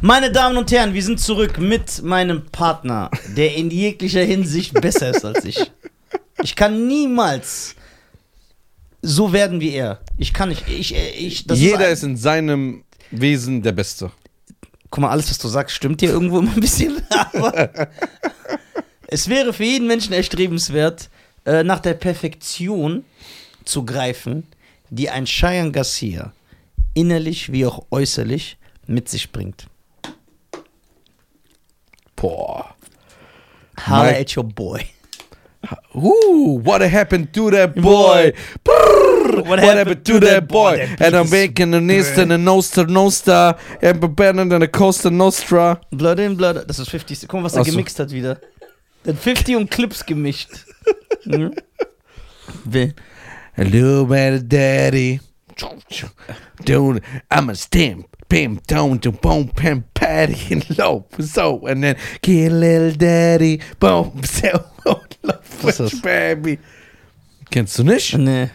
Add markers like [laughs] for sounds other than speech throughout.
Meine Damen und Herren, wir sind zurück mit meinem Partner, der in jeglicher Hinsicht besser ist als ich. Ich kann niemals so werden wie er. Ich kann nicht. Ich, ich, das Jeder ist, ist in seinem Wesen der Beste. Guck mal, alles, was du sagst, stimmt dir irgendwo immer ein bisschen. [laughs] Aber es wäre für jeden Menschen erstrebenswert, äh, nach der Perfektion zu greifen, die ein Cheyenne Garcia innerlich wie auch äußerlich mit sich bringt. Boah. Holla at your boy. Ooh, what happened to that boy? Brrr, what, happened to that boy? And I'm making a nest and noster noster and a better than a coaster nostra. Blood in Blood. Das ist 50. Guck mal, was er gemixt hat wieder. Der hat 50 und Clips gemischt. Hm? Hello, my daddy. Dude, I'm a stamp. Pam, down to boom, pam, patty, [laughs] and low, so, and then get little daddy, boom, [laughs] so, love das? baby. Kennst du nicht? Nee.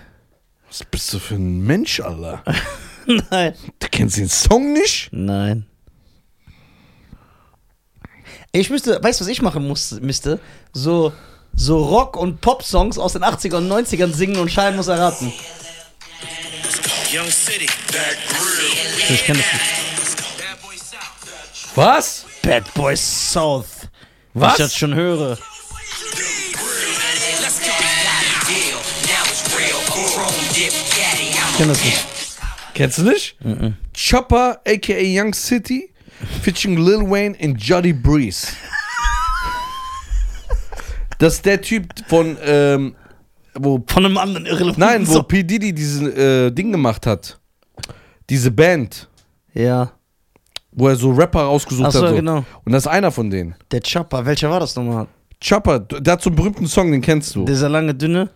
Was bist du für ein Mensch, Alter? [laughs] Nein. Du kennst den Song nicht? Nein. Ich müsste, weißt du, was ich machen muss, müsste? So, so Rock- und Pop-Songs aus den 80ern und 90ern singen und Schein muss erraten. Young City. Ich kenne das nicht. Bad Boy South. Was? Bad Boys South. Was? Ich das schon höre. Ich kenne das nicht. Kennst du nicht? Chopper, aka Young City, featuring Lil Wayne und Juddy Breeze. [laughs] Das ist der Typ von, ähm, wo, Von einem anderen irrelevanten nein, wo Song. P. Diddy diesen äh, Ding gemacht hat. Diese Band, Ja, wo er so Rapper rausgesucht Ach so, hat. So. genau. Und das ist einer von denen. der Chopper. Welcher war das nochmal? Chopper, der hat so einen berühmten Song, den kennst du. Dieser lange, dünne?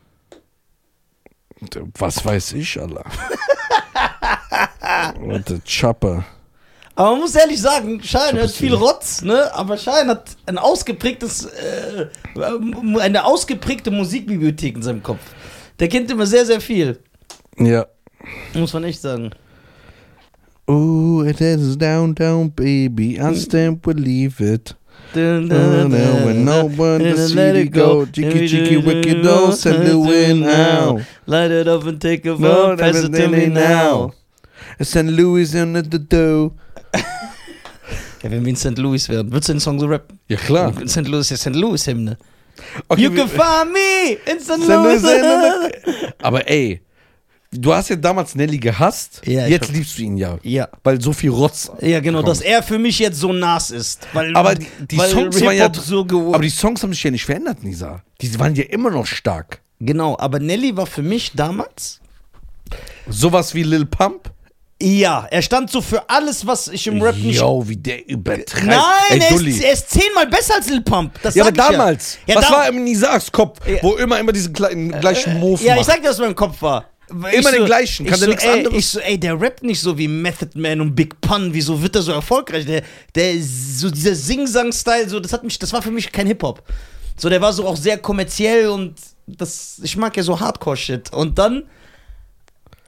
Was weiß ich, Allah. Der [laughs] Chopper. Aber man muss ehrlich sagen, Schein hat viel. Rotz, ne? Aber Schein hat ein ausgeprägtes, äh, eine ausgeprägte Musikbibliothek in seinem Kopf. Der kennt immer sehr, sehr viel. Ja. Muss man echt sagen. Oh, it is down, down, baby. I stand believe it. Dun, when no one to see it go. Jiggy, jiggy, wicked, oh, send the wind out. Light it up and take a vote. Pass it to me now. St. Louis in the dough. [laughs] Ja, wenn wir in St. Louis werden, würdest du den Song so rappen? Ja, klar. St. Louis ist ja St. Louis-Hymne. Okay, You can find me in St. St. Louis in Aber ey, du hast ja damals Nelly gehasst. Ja, Jetzt liebst du ihn ja. Ja. Weil so viel Rotz. Ja, genau, kommt. dass er für mich jetzt so nass ist. Weil, Aber die, die weil Songs waren ja. So. Aber die Songs haben sich ja nicht verändert, Nisa. Die waren ja immer noch stark. Genau, aber Nelly war für mich damals. Sowas wie Lil Pump. Ja, er stand so für alles, was ich im Rap nicht. Yo, wie der übertreibt. Nein, Ey, er, ist, er ist zehnmal besser als Lil Pump. Das Ja, aber ich damals. Ja, was dam- war im Nisaks Kopf, Ja. wo immer immer diesen kleinen, gleichen Move Ja, ich macht? sag dir, was in meinem Kopf war. Ich Immer den gleichen, kann ich der so, nichts ey, anderes? Ich so, ey, der rappt nicht so wie Method Man und Big Pun. Wieso wird er so erfolgreich? Der, der, so dieser Sing-Sang-Style, so, das hat mich, das war für mich kein Hip-Hop. So, der war so auch sehr kommerziell und das, ich mag ja so Hardcore-Shit. Und dann,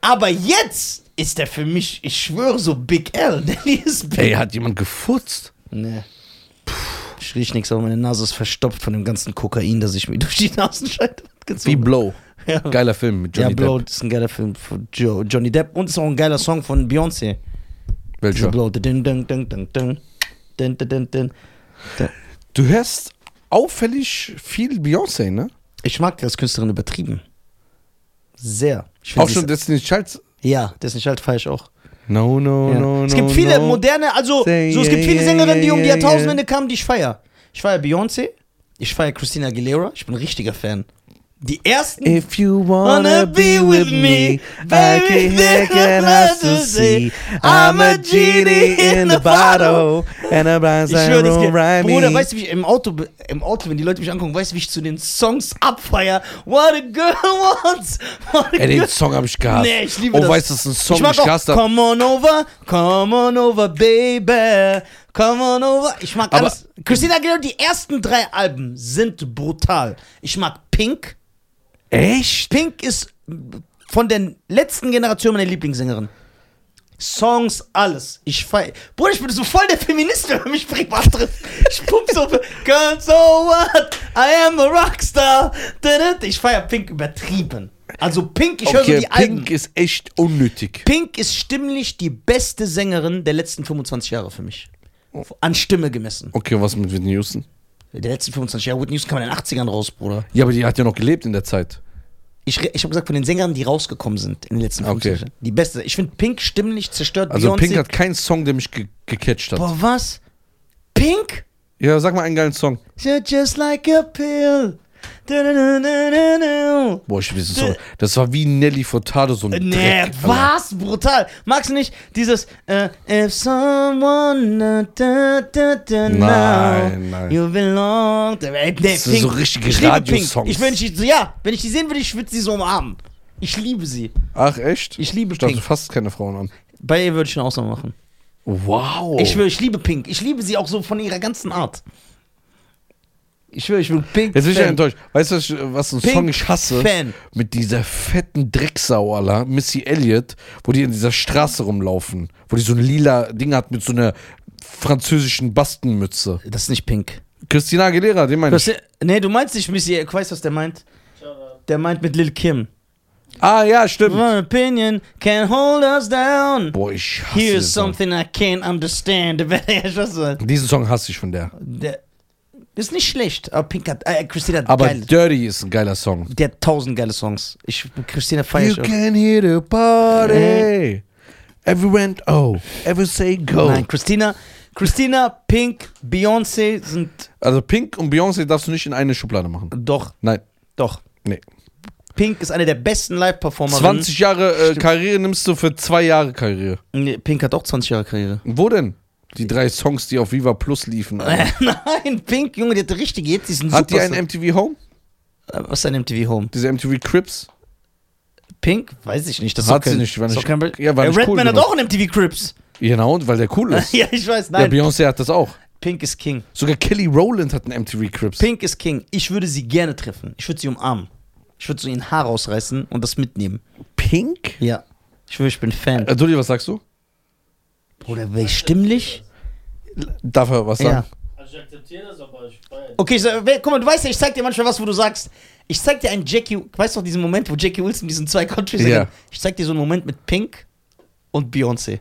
aber jetzt ist der für mich, ich schwöre, so Big L. Nelly ist Big Ey, hat jemand gefurzt? Nee. Ich riech nichts, aber meine Nase ist verstopft von dem ganzen Kokain, das ich mir [laughs] durch die Nasenscheide gezogen Wie Blow. Ja. Geiler Film mit Ja, Johnny Blow, Depp. das ist ein geiler Film von jo Johnny Depp und ist auch ein geiler Song von Beyoncé. Welcher? Blow. Dun, dun, dun, dun, dun. Dun, dun, dun, dun. Du hörst auffällig viel Beyoncé, ne? Ich mag die als Künstlerin übertrieben. Sehr. Ich Auch schon ist- Destiny's Child. Ja, das ist halt falsch auch. No, no, Ja. no, es no. gibt viele no. moderne, also Say so, es gibt yeah, viele yeah, Sängerinnen, die um die yeah, Jahrtausendwende kamen, die ich feier. Ich feier Beyoncé, ich feier Christina Aguilera, ich bin ein richtiger Fan. Die ersten. If you wanna be with me, I can heck and has to see. I'm a genie in the bottle, and a blind side rhyme Bruder, me. weißt du, wie ich im Auto, im Auto, wenn die Leute mich angucken, weißt du, wie ich zu den Songs abfeier? What a girl [laughs] wants. What a Ey, den. Song hab ich gehasst. Nee, ich liebe oh, das. weißt du, das ist ein Song, ich mag ich gehasst hab. Come on over, come on over, baby. Come on over. Ich mag Aber- alles. Christina Aguilera, die ersten drei Alben sind brutal. Ich mag Pink. Echt? Pink ist von der letzten Generation meine Lieblingssängerin. Songs, alles. Ich feier. Bruder, ich bin so voll der Feminist, wenn man mich privat trifft. Ich pump so, Girl, so what? I am a Rockstar. Ich feier Pink übertrieben. Also Pink, ich höre so Okay, die Alben. Pink ist echt unnötig. Pink ist stimmlich die beste Sängerin der letzten 25 Jahre für mich. An Stimme gemessen. Okay, was mit Whitney Houston? Der letzten 25 Jahre. Whitney Houston kam in den 80ern raus, Bruder. Ja, aber die hat ja noch gelebt in der Zeit. Ich, ich habe gesagt, von den Sängern, die rausgekommen sind in den letzten 25 Okay. Jahren. Die beste. Ich finde Pink stimmlich zerstört. Also Beyoncé- Pink hat keinen Song, der mich ge gecatcht hat. Boah, was? Pink? Ja, sag mal einen geilen Song. You're just like a pill. Boah, ich diesen Song. Das war wie Nelly Furtado, so ein Nee, Dreck, Alter. was? Brutal. Magst du nicht dieses äh, If someone da, da, da, now Nein, nein. You belong Ey, nee, Das sind so richtige ich Radiosongs. Pink. Ich, wenn ich, ja, wenn ich die sehen würde, ich würde sie so umarmen. Ich liebe sie. Ach, echt? Ich liebe Ich Pink. fasst keine Frauen an. Bei ihr würde ich eine Ausnahme machen. Wow. Ich ich liebe Pink. Ich liebe sie auch so von ihrer ganzen Art. Ich schwöre, ich will Pink. Jetzt bin ich ja enttäuscht. Weißt du, was ein Pink Song ich hasse? Fan. Mit dieser fetten Drecksau, Alter, Missy Elliott, wo die in dieser Straße rumlaufen. Wo die so ein lila Ding hat mit so einer französischen Bastenmütze. Das ist nicht Pink. Christina Aguilera, den Das, ich. nee, du meinst nicht Missy, ich weiß, was der meint. Der meint mit Lil Kim. Ah, ja, stimmt. One opinion can hold us down. Boah, ich hasse Here's Song. something I can't understand. [laughs] Diesen Song hasse ich von der. Der ist nicht schlecht, aber Pink hat, äh, Christina hat Aber geil. Dirty ist ein geiler Song. Der hat tausend geile Songs. Ich, Christina feier You auch. can hear the party. Every went, oh, ever say go. Nein, Christina, Christina, Pink, Beyoncé sind Also Pink und Beyoncé darfst du nicht in eine Schublade machen. doch, Nein, doch. nee. Pink ist eine der besten Live-Performerinnen. 20 Jahre äh, Karriere nimmst du für zwei Jahre Karriere. Nee, Pink hat auch 20 Jahre Karriere. Wo denn? Die drei Songs, die auf Viva Plus liefen. [laughs] Alter. Nein, Pink, Junge, die hat richtig jetzt diesen Hat die Superstar- ein MTV Home? Äh, Was ist ein MTV Home? Diese MTV Crips? Pink? Weiß ich nicht. Das Hat doch sie kein, nicht, war nicht- kein ja, war Äh, nicht cool Redman hat genug. auch ein MTV Crips. Genau, weil der cool ist. [laughs] ja, ich weiß. Ja, Nein, Beyoncé hat das auch. Pink ist King. Sogar Kelly Rowland hat einen MTV Crips. Pink ist King. Ich würde sie gerne treffen. Ich würde sie umarmen. Ich würde so ihr Haar rausreißen und das mitnehmen. Pink? Ja. Ich schwöre, ich bin Fan. Äh, Dulli, was sagst du? Oder wäre ich stimmlich? Darf er was sagen? Ja. Also ich akzeptiere das, aber ich feiere Okay, wer- guck mal, du weißt ja, ich zeig dir manchmal was, wo du sagst, ich zeig dir einen Jackie, weißt du noch diesen Moment, wo Jackie Wilson diesen zwei Country Ja. Ich zeig dir so einen Moment mit Pink und Beyoncé.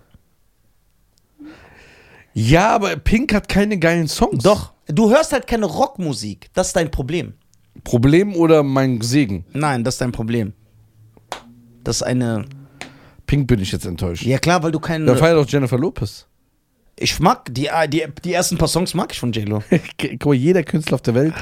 Ja, aber Pink hat keine geilen Songs. Doch. Du hörst halt keine Rockmusik. Das ist dein Problem. Problem oder mein Segen? Nein, das ist dein Problem. Das ist eine. Pink bin ich jetzt enttäuscht. Ja, klar, weil du Da keine. feiert auch Jennifer Lopez. Ich mag die, die, die ersten paar Songs mag ich von J-Lo. [laughs] Guck mal, jeder Künstler auf der Welt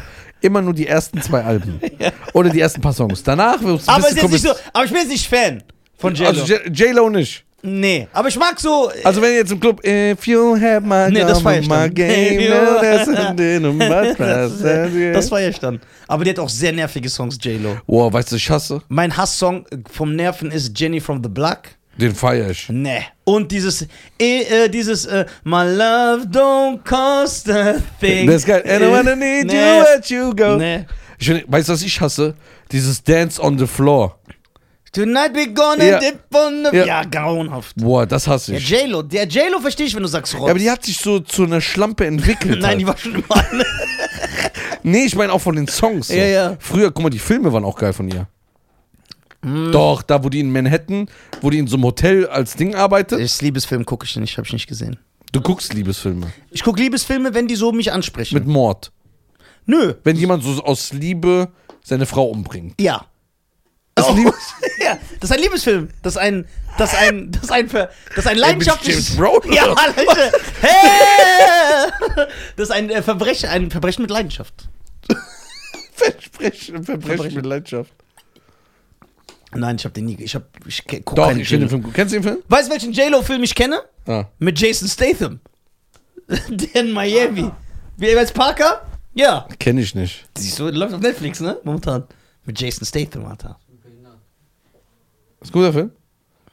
immer nur die ersten zwei Alben. [laughs] Oder die ersten paar Songs. Danach es ein Aber, ist jetzt nicht so, aber ich bin jetzt nicht Fan von J-Lo. Also J-Lo nicht. nee, aber ich mag so. Also wenn ihr jetzt im Club If you have my Nee, das my dann. game, [laughs] das, äh, feier ich dann. Aber die hat auch sehr nervige Songs, J-Lo. Boah, weißt du, ich hasse? Mein Hasssong vom Nerven ist Jenny from the Block. Den feier ich. Nee. Und dieses, äh, äh, dieses, äh, My love don't cost a thing. Das ist geil. And I wanna need Nee. you, let you go. Nee. Ich, weißt du, was ich hasse? Dieses Dance on the Floor. Tonight we gonna Ja. dip on the... Ja. Ja, grauenhaft. Boah, das hasse Der ich. J-Lo, der J-Lo verstehe ich, wenn du sagst Rotz. Ja, aber die hat sich so zu einer Schlampe entwickelt. [laughs] Nein, halt. die war schon immer. Nee, ich meine auch von den Songs. So. Ja, ja. Früher, guck mal, die Filme waren auch geil von ihr. Hm. Doch, da wo die in Manhattan, wo die in so einem Hotel als Ding arbeitet. Das Liebesfilm gucke ich nicht, habe ich nicht gesehen. Du guckst Liebesfilme. Ich gucke Liebesfilme, wenn die so mich ansprechen. Mit Mord. Nö. Wenn jemand so aus Liebe seine Frau umbringt. Ja. Das Oh. Liebes [laughs] ja, das ist ein Liebesfilm. Das ist ein, das ist ein, das ist ein, das ist ein leidenschaftliches. mit James Brown, Ja? Leute. [laughs] Hey! Das ist ein äh, Verbrechen, ein Verbrechen mit Leidenschaft. Versprechen, Verbrechen Verbrechen. mit Leidenschaft. Nein, ich habe den nie. Ich habe, ich guck Doch, keinen ich finde den. Film gut. Kennst du den Film? Weißt du, welchen J-Lo-Film ich kenne? Ah. Mit Jason Statham. [laughs] Der in Miami. Wie heißt Parker? Ja. Kenn ich nicht. Siehst du, läuft auf Netflix, ne? Momentan. Mit Jason Statham, Alter. Ist ein guter Film?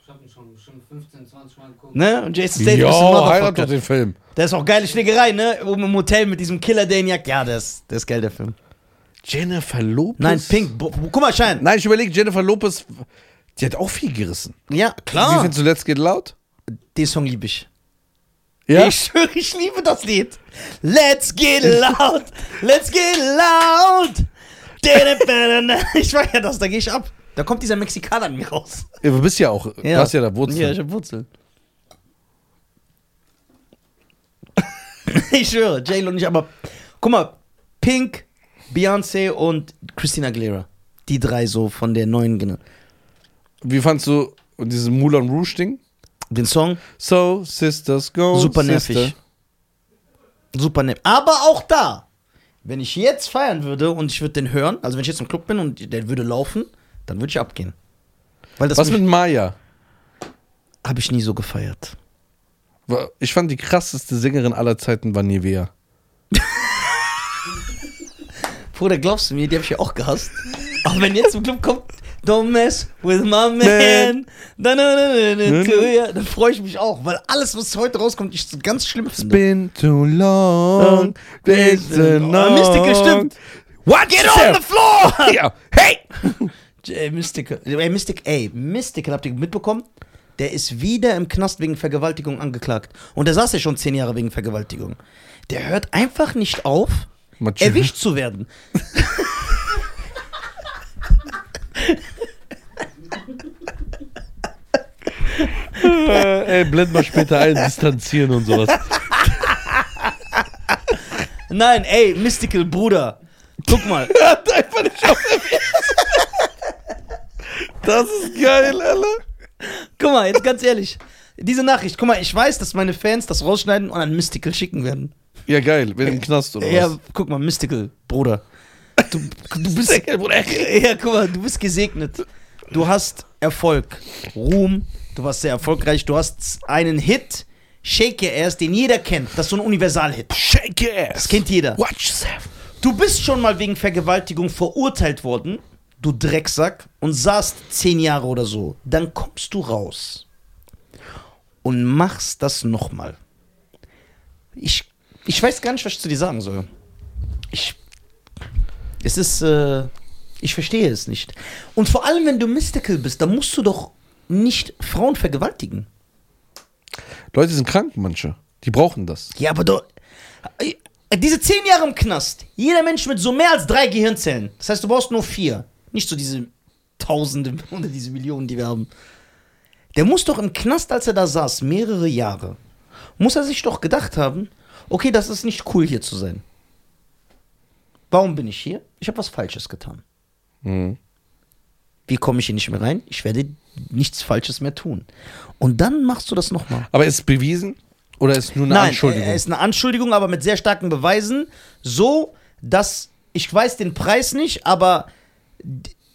Ich hab ihn schon bestimmt 15, 20 Mal geguckt. Ne? Und Jason Statham ist ein Ja, heirat doch Motherfucker. den Film. Der ist auch geile Schlägerei, ne? Oben im Hotel mit diesem Killer, der ihn jagt. Ja, der ist, der ist geil, der Film. Jennifer Lopez? Nein, Pink. Bo- Guck mal, Schein. Nein, ich überlege, Jennifer Lopez, die hat auch viel gerissen. Ja, Wie klar. findest du Let's Get Loud? Den Song liebe ich. Ja? Ich schwöre, ich liebe das Lied. Let's get loud, let's get loud. Ich weiß ja das, da gehe ich ab. Da kommt dieser Mexikaner an mir raus. Ja, Du bist ja auch, du hast ja da Wurzeln. Ja, ich hab Wurzeln. [laughs] ich schwöre, J-Lo nicht, aber guck mal, Pink, Beyoncé und Christina Aguilera. Die drei so von der neuen Generation. Wie fandst du dieses Moulin Rouge Ding? Den Song, So, Sisters, go. super Sister. nervig. Super nervig. Aber auch da, wenn ich jetzt feiern würde und ich würde den hören, also wenn ich jetzt im Club bin und der würde laufen, dann würde ich abgehen. Weil das Was mit Maya? habe ich nie so gefeiert. Ich fand die krasseste Sängerin aller Zeiten war Nivea. Bruder, glaubst du mir, die habe ich ja auch gehasst. Aber wenn jetzt im Club kommt, don't mess with my man, Man. dann, freue ich mich auch, weil alles, was heute rauskommt, ich so ganz schlimm finde. Been too long, been so Oh, Mystical stimmt. What? Get on the floor! [laughs] Ja. Hey! [laughs] Ey, Mystical, ey, Mystic, ey, Mystical, habt ihr mitbekommen? Der ist wieder im Knast wegen Vergewaltigung angeklagt. Und der saß ja schon zehn Jahre wegen Vergewaltigung. Der hört einfach nicht auf, Matschi- erwischt zu werden. Äh, ey, blend mal später ein, distanzieren und sowas. Nein, ey, Mystical, Bruder. Guck mal. Hat einfach nicht auf Das ist geil, Alter. Guck mal, jetzt ganz ehrlich. Diese Nachricht, guck mal, ich weiß, dass meine Fans das rausschneiden und an Mystical schicken werden. Ja, geil. Wenn im Knast oder Ja, was? guck mal, Mystical, Bruder. Du, du [laughs] bist. Ja, guck mal, du bist gesegnet. Du hast Erfolg, Ruhm, du warst sehr erfolgreich, du hast einen Hit, Shake Your Ass, den jeder kennt. Das ist so ein Universal-Hit. Shake your ass. Das kennt jeder. Watch yourself. Du bist schon mal wegen Vergewaltigung verurteilt worden, du Drecksack, und saßt zehn Jahre oder so. Dann kommst du raus und machst das nochmal. Ich, ich weiß gar nicht, was ich zu dir sagen soll. Ich. Es ist. Äh, ich verstehe es nicht. Und vor allem, wenn du Mystical bist, dann musst du doch nicht Frauen vergewaltigen. Leute sind krank, manche. Die brauchen das. Ja, aber du. äh, Diese zehn Jahre im Knast. Jeder Mensch mit so mehr als drei Gehirnzellen. Das heißt, du brauchst nur vier. Nicht so diese Tausende [laughs] oder diese Millionen, die wir haben. Der muss doch im Knast, als er da saß, mehrere Jahre, muss er sich doch gedacht haben, okay, das ist nicht cool hier zu sein. Warum bin ich hier? Ich habe was Falsches getan. Mhm. Wie komme ich hier nicht mehr rein? Ich werde nichts Falsches mehr tun. Und dann machst du das nochmal. Aber ist es bewiesen? Oder ist es nur eine Nein, Anschuldigung? es ist eine Anschuldigung, aber mit sehr starken Beweisen. So, dass ich weiß den Preis nicht, aber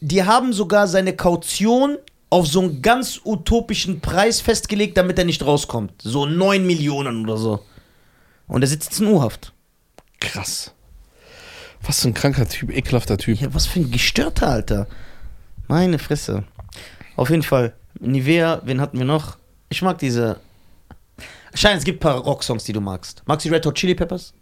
die haben sogar seine Kaution auf so einen ganz utopischen Preis festgelegt, damit er nicht rauskommt. So 9 Millionen oder so. Und er sitzt jetzt in U-Haft. Krass. Was für ein kranker Typ, ekelhafter Typ. Ja, was für ein gestörter, Alter. Meine Fresse. Auf jeden Fall. Nivea, wen hatten wir noch? Ich mag diese. Scheint, es gibt ein paar Rocksongs, die du magst. Magst du die Red Hot Chili Peppers?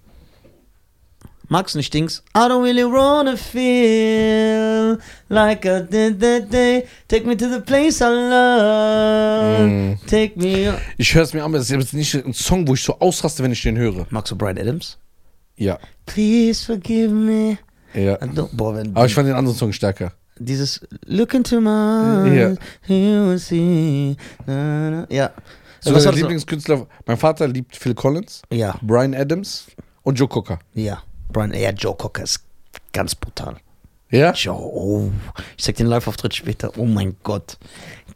Magst nicht Dings? I don't really wanna feel like I did that day. Take me to the place I love. Mm. Take me. Ich höre es mir an, aber es ist jetzt nicht ein Song, wo ich so ausraste, wenn ich den höre. Magst du Brian Adams? Ja. Please forgive me. Ja. Boah, wenn. Aber ich fand den anderen Song stärker. Dieses Look into my Ja. eyes, you will see. Na, na. Ja. So Was das noch? Lieblingskünstler, mein Vater liebt Phil Collins, Ja, Brian Adams und Joe Cocker. ja. Brian, ja, Joe Cocker ist ganz brutal. Ja? Joe, oh. Ich sag den Live-Auftritt später. Oh mein Gott.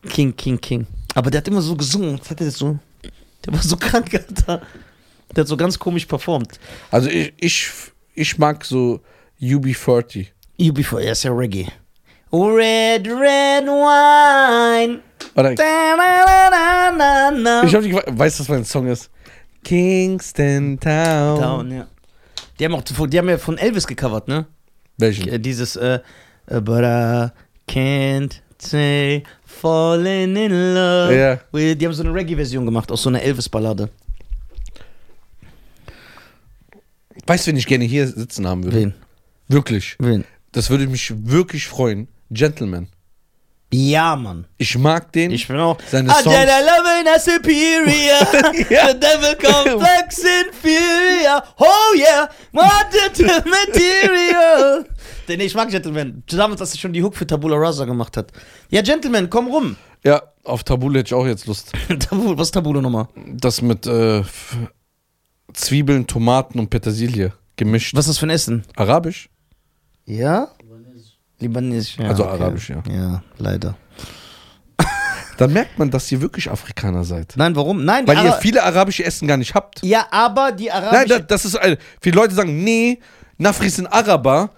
King, King, King. Aber der hat immer so gesungen. Das hat er so. Der war so [laughs] krank, Alter. Der hat so ganz komisch performt. Also ich, ich, ich mag so UB40. UB4, er ist ja Reggae. Red, red wine. Oder Da, ich hab ge- weißt du, was mein Song ist? Kingston Town. Down, ja. Die haben, auch, die haben ja von Elvis gecovert, ne? Welchen? Äh, Dieses, äh, äh, but I can't say falling in love. Ja. with- Die haben so eine Reggae-Version gemacht, aus so einer Elvis-Ballade. Weißt du, wen ich gerne hier sitzen haben würde? Wen? Wirklich. Wen? Das würde mich wirklich freuen. Gentleman. Ja, Mann. Ich mag den. Ich bin auch. Seine Songs- I love in a superior. [laughs] The devil complex inferior. Oh yeah, what the material. [laughs] Den ich mag Gentleman. Damals, als er schon die Hook für Tabula Rasa gemacht hat. Ja, Gentleman, komm rum. ja, auf Tabule hätte ich auch jetzt Lust. [laughs] Tabula, was ist Tabula nochmal? Das mit äh, Zwiebeln, Tomaten und Petersilie gemischt. Was ist das für ein Essen? Arabisch? Ja? Libanesisch. Ja, Also arabisch, ja. Ja, leider. [laughs] Dann merkt man, dass ihr wirklich Afrikaner seid. Nein, warum? Nein, Weil ihr viele arabische Essen gar nicht habt. Ja, aber die Nein, arabische. das, das ist ein, viele Leute sagen, nee, Nafris sind Araber.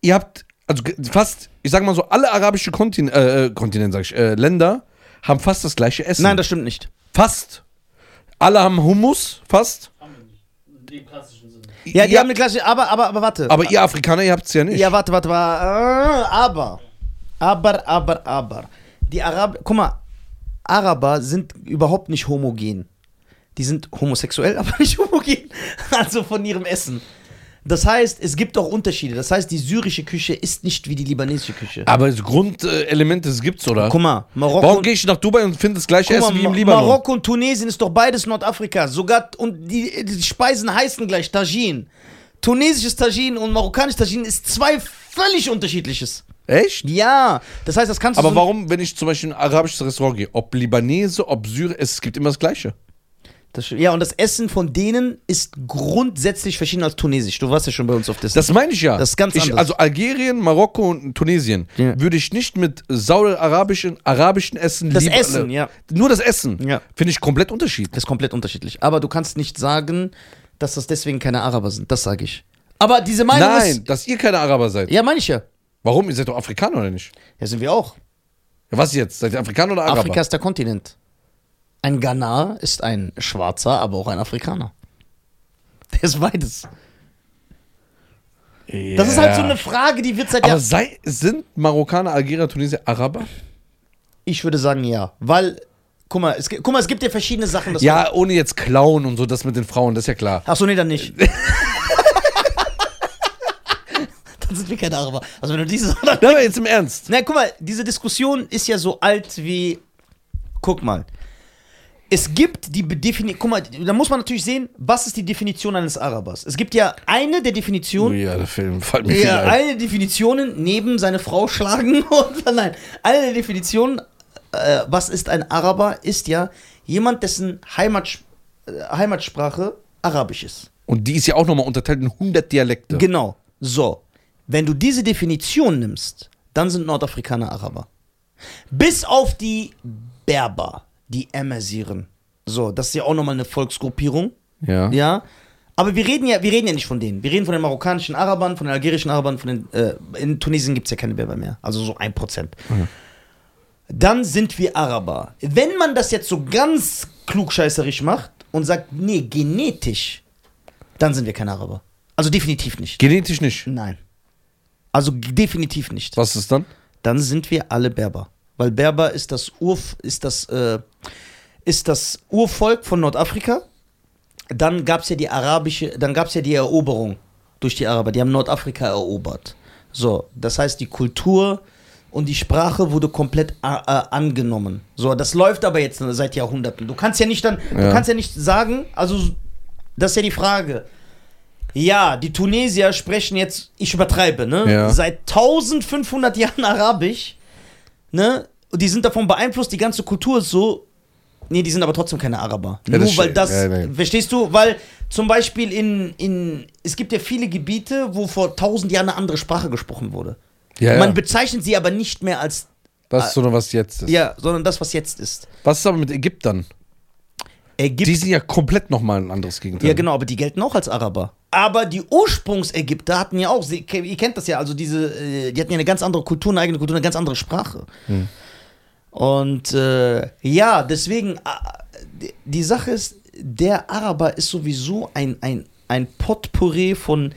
Ihr habt, also fast, ich sag mal so, alle arabische Kontin äh, äh, Kontinente, sag ich, äh, Länder haben fast das gleiche Essen. Nein, das stimmt nicht. fast. Alle haben Hummus, fast. Dem klassischen Sinne. Ja, die haben eine Klasse, aber, aber, aber warte. aber ihr Afrikaner, ihr habt es ja nicht. Ja, warte, warte, warte. äh, Aber. Aber, aber, aber. Die Araber. Guck mal, Araber sind überhaupt nicht homogen. Die sind homosexuell, [laughs] aber nicht homogen. Also von ihrem Essen. Das heißt, es gibt auch Unterschiede. Das heißt, die syrische Küche ist nicht wie die libanesische Küche. Aber das Grundelemente das gibt's, oder? Guck mal, Marokko. Warum gehe ich nach Dubai und finde das gleiche Essen wie im Libanon? Marokko und Tunesien ist doch beides Nordafrika. Sogar und die, die Speisen heißen gleich Tagine. Tunesisches Tagine und marokkanisches Tagine ist zwei völlig unterschiedliches. Echt? Ja, das heißt, das kannst du Aber so warum, wenn ich zum Beispiel in ein arabisches Restaurant gehe, ob Libanese, ob Syrer, es gibt immer das Gleiche. Ja, und das Essen von denen ist grundsätzlich verschieden als tunesisch. Du warst ja schon bei uns auf das. Das meine ich ja. Das ist ganz ich, anders. Also Algerien, Marokko und Tunesien Ja. würde ich nicht mit saudi-arabischen arabischen Essen Das lieber- Essen, ja. Nur das Essen. Ja. Finde ich komplett unterschiedlich. das ist komplett unterschiedlich. Aber du kannst nicht sagen, dass das deswegen keine Araber sind. Das sage ich. Aber diese Meinung Nein, ist. dass ihr keine Araber seid. Ja, meine ich ja. Warum? Ihr seid doch Afrikaner oder nicht? Ja, sind wir auch. Ja, was jetzt? Seid ihr Afrikaner oder Araber? Afrika ist der Kontinent. Ein Ghana ist ein Schwarzer, aber auch ein Afrikaner. Der ist beides. Ja. Das ist halt so eine Frage, die wird seit Aber Jahren. sei, sind Marokkaner, Algerier, Tunesier Araber? Ich würde sagen ja. Weil, guck mal, es, gibt- guck mal, es gibt ja verschiedene Sachen. Ja, ohne jetzt klauen und so, das mit den Frauen, das ist ja klar. Achso, nee, dann nicht. [laughs] dann sind wir keine Araber. Also wenn du diese. Na, jetzt im Ernst. Na, guck mal, diese Diskussion ist ja so alt wie. Guck mal. Es gibt die Definition. Guck mal, da muss man natürlich sehen, was ist die Definition eines Arabers. Es gibt ja eine der Definitionen. Ja, der Film fällt mir Ja, ein. eine Definitionen neben seine Frau schlagen [laughs] und nein, eine der Definitionen, äh, was ist ein Araber, ist ja jemand, dessen Heimat, äh, Heimatsprache Arabisch ist. Und die ist ja auch nochmal unterteilt in 100 Dialekte. Genau. So, wenn du diese Definition nimmst, dann sind Nordafrikaner Araber. Bis auf die Berber, die Amazighen. So, das ist ja auch nochmal eine Volksgruppierung. ja. Ja. Aber wir reden ja, wir reden ja nicht von denen. Wir reden von den marokkanischen Arabern, von den algerischen Arabern, von den. Äh, in Tunesien gibt es ja keine Berber mehr. Also so ein Prozent. Dann sind wir Araber. Wenn man das jetzt so ganz klugscheißerisch macht und sagt, nee, genetisch, dann sind wir keine Araber. Also definitiv nicht. Genetisch nicht. Nein. Also definitiv nicht. Was ist dann? Dann sind wir alle Berber. Weil Berber ist das Urf ist das, äh, ist das Urvolk von Nordafrika. Dann gab es ja die arabische, dann gab es ja die Eroberung durch die Araber. Die haben Nordafrika erobert. So, das heißt, die Kultur und die Sprache wurde komplett äh, äh, angenommen. So, das läuft aber jetzt seit Jahrhunderten. Du kannst ja nicht dann, du Ja. kannst ja nicht sagen, also das ist ja die Frage. Ja, die Tunesier sprechen jetzt, ich übertreibe, ne? Ja. Seit 1500 Jahren Arabisch, ne? Und die sind davon beeinflusst, die ganze Kultur ist so. Nee, die sind aber trotzdem keine Araber. Ja, Nur das weil das, Ja, nee. verstehst du? Weil zum Beispiel in, in, es gibt ja viele Gebiete, wo vor 1000 Jahren eine andere Sprache gesprochen wurde. Ja, Man bezeichnet sie aber nicht mehr als, Das ist so noch was jetzt ist. ja, sondern das, was jetzt ist. Was ist aber mit Ägyptern? Ägypten. Die sind ja komplett nochmal ein anderes Gegenteil. Ja, genau, aber die gelten auch als Araber. Aber die Ursprungsägypter hatten ja auch, sie- ihr kennt das ja, also diese, äh, die hatten ja eine ganz andere Kultur, eine eigene Kultur, eine ganz andere Sprache. Und äh, ja, deswegen, äh, die- die Sache ist, der Araber ist sowieso ein, ein, ein Potpourri von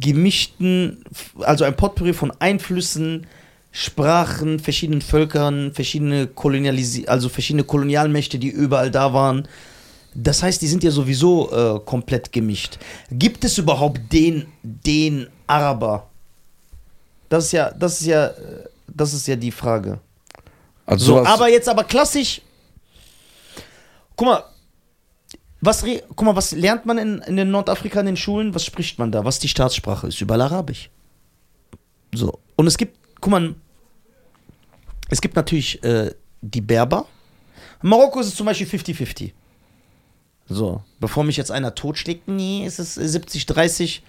gemischten, also ein Potpourri von Einflüssen, Sprachen, verschiedenen Völkern, verschiedene Kolonialisi also verschiedene Kolonialmächte, die überall da waren. Das heißt, die sind ja sowieso äh, komplett gemischt. Gibt es überhaupt den, den Araber? Das ist ja, das ist ja, äh, das ist ja die Frage. Also So, aber jetzt aber klassisch. Guck mal, was, guck mal, was lernt man in, in den Nordafrika in den Schulen? Was spricht man da? Was die Staatssprache ist? Überall Arabisch. So. Und es gibt, guck mal, es gibt natürlich äh, die Berber. In Marokko ist es zum Beispiel 50-50. So, bevor mich jetzt einer totschlägt, nee, ist es 70-30.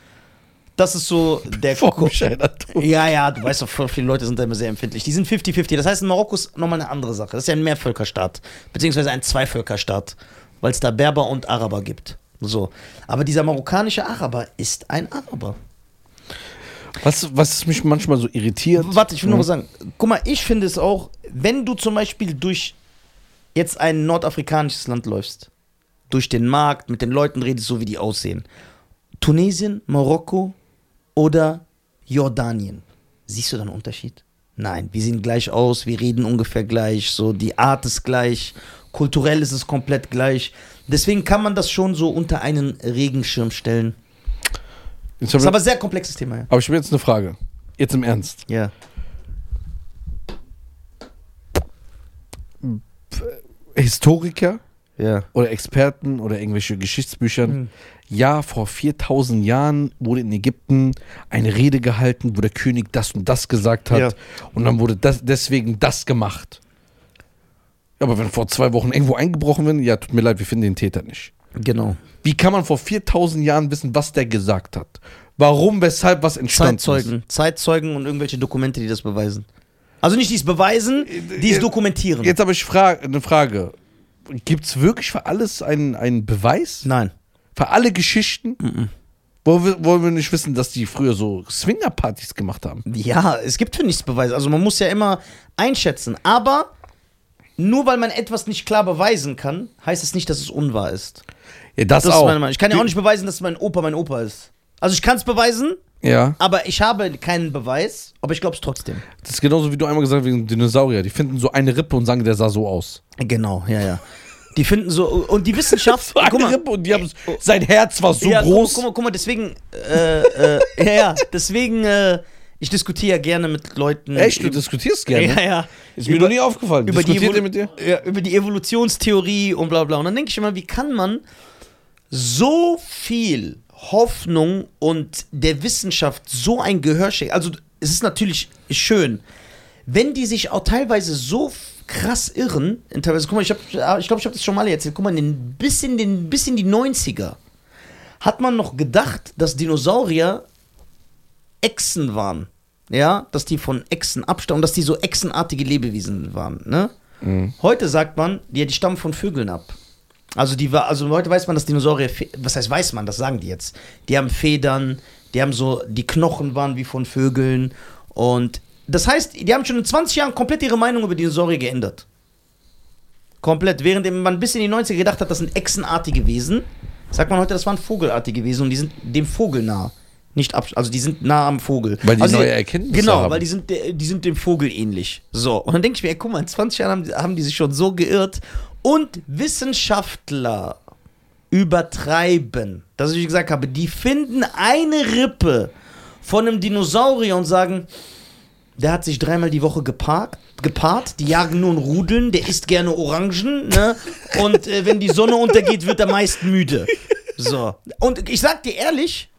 Das ist so der [laughs] Vor Ko- mich einer ja, ja, du weißt doch, viele Leute sind da immer sehr empfindlich. Die sind 50-50. Das heißt, in Marokko ist nochmal eine andere Sache. Das ist ja ein Mehrvölkerstaat, beziehungsweise ein Zweivölkerstaat, weil es da Berber und Araber gibt. So. Aber dieser marokkanische Araber ist ein Araber. Was, was mich manchmal so irritiert. Warte, ich will nur was sagen. Guck mal, ich finde es auch, wenn du zum Beispiel durch jetzt ein nordafrikanisches Land läufst, durch den Markt, mit den Leuten redest, so wie die aussehen. Tunesien, Marokko oder Jordanien. Siehst du da einen Unterschied? Nein, wir sehen gleich aus, wir reden ungefähr gleich, so die Art ist gleich, kulturell ist es komplett gleich. Deswegen kann man das schon so unter einen Regenschirm stellen. Jetzt Ist aber ein sehr komplexes Thema, ja. aber ich habe jetzt eine Frage. Jetzt im Ernst. Ja. Historiker Ja. oder Experten oder irgendwelche Geschichtsbüchern. Mhm. Ja, vor 4000 Jahren wurde in Ägypten eine Rede gehalten, wo der König das und das gesagt hat. Ja. Und dann wurde das, deswegen das gemacht. Aber wenn vor zwei Wochen irgendwo eingebrochen wird, ja, tut mir leid, wir finden den Täter nicht. Genau. Wie kann man vor 4000 Jahren wissen, was der gesagt hat? Warum, weshalb, was entstanden ist? Zeitzeugen. Zeitzeugen und irgendwelche Dokumente, die das beweisen. Also nicht die es beweisen, die es dokumentieren. Jetzt habe ich fra eine Frage. Gibt es wirklich für alles einen, einen Beweis? Nein. Für alle Geschichten? Wollen, wir, wollen wir nicht wissen, dass die früher so Swinger-Partys gemacht haben? Ja, es gibt für nichts Beweise. Also man muss ja immer einschätzen. Aber nur weil man etwas nicht klar beweisen kann, heißt es nicht, dass es unwahr ist. Ja, das, Das auch. ist meine Meinung. Ich kann ja auch nicht beweisen, dass mein Opa mein Opa ist. Also ich kann es beweisen, Ja, aber ich habe keinen Beweis, aber ich glaube es trotzdem. das ist genauso wie du einmal gesagt hast wegen Dinosaurier. Die finden so eine Rippe und sagen, der sah so aus. Genau, ja, ja. Die finden so, und die Wissenschaft, [laughs] So eine guck mal, Rippe und die haben sein Herz war so ja, groß. Guck, guck, mal, guck mal, deswegen, äh, äh, ja, ja, deswegen, äh, ich diskutiere ja gerne mit Leuten. Echt, du über- diskutierst gerne. Ja, ja. Ist mir noch nie aufgefallen. über Diskutiert ihr mit dir? Ja, über die Evolutionstheorie und bla bla. Und dann denke ich immer, wie kann man so viel Hoffnung und der Wissenschaft so ein Gehör schenken? Also, es ist natürlich schön, wenn die sich auch teilweise so krass irren. in Teilweise, guck mal, ich glaube, ich, glaub, ich habe das schon mal erzählt. Guck mal, den, bis, in den, bis in die 90er hat man noch gedacht, dass Dinosaurier Echsen waren. Ja, dass die von Echsen abstammen, dass die so echsenartige Lebewesen waren. Ne? Heute sagt man, die, die stammen von Vögeln ab. Also die war, also heute weiß man, dass Dinosaurier, was heißt weiß man, das sagen die jetzt. Die haben Federn, die haben so, die Knochen waren wie von Vögeln und das heißt, die haben schon in 20 Jahren komplett ihre Meinung über Dinosaurier geändert. Komplett. Während man bis in die 90er gedacht hat, das sind echsenartige Wesen, sagt man heute, das waren vogelartige Wesen und die sind dem Vogel nah. Nicht ab, also die sind nah am Vogel. Weil die also neue Erkenntnisse Genau, haben. weil die sind, die sind dem Vogel ähnlich. So, und dann denke ich mir, ey, guck mal, in 20 Jahren haben, haben die sich schon so geirrt. Und Wissenschaftler übertreiben. Das, was ich gesagt habe, die finden eine Rippe von einem Dinosaurier und sagen, der hat sich dreimal die Woche geparkt, gepaart, die jagen nur in Rudeln, der isst gerne Orangen, ne? Und äh, wenn die Sonne untergeht, wird er meist müde. So. Und ich sag dir ehrlich,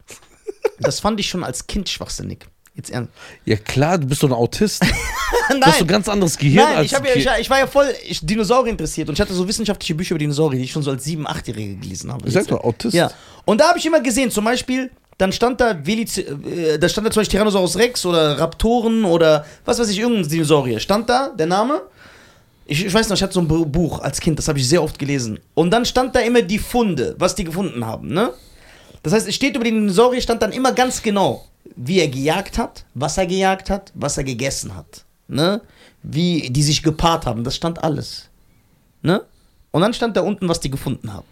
das fand ich schon als Kind schwachsinnig. Jetzt ernst. Ja klar, du bist doch ein Autist. Nein, [laughs] Du hast so ein ganz anderes Gehirn Nein, als ich, hab ja, ich, ich war ja voll ich, Dinosaurier interessiert und ich hatte so wissenschaftliche Bücher über Dinosaurier, die ich schon so als 7-, 8-Jährige gelesen habe. Ich sag doch, Autist. Ja. Und da habe ich immer gesehen, zum Beispiel, dann stand da, Veliz äh, da stand da zum Beispiel Tyrannosaurus Rex oder Raptoren oder was weiß ich, irgendein Dinosaurier. Stand da der Name. Ich, ich weiß noch, ich hatte so ein Bu- Buch als Kind, das habe ich sehr oft gelesen. Und dann stand da immer die Funde, was die gefunden haben, ne? Das heißt, es steht über den Dinosaurier, stand dann immer ganz genau, wie er gejagt hat, was er gejagt hat, was er gegessen hat, ne? Wie die sich gepaart haben, das stand alles, ne? Und dann stand da unten, was die gefunden haben.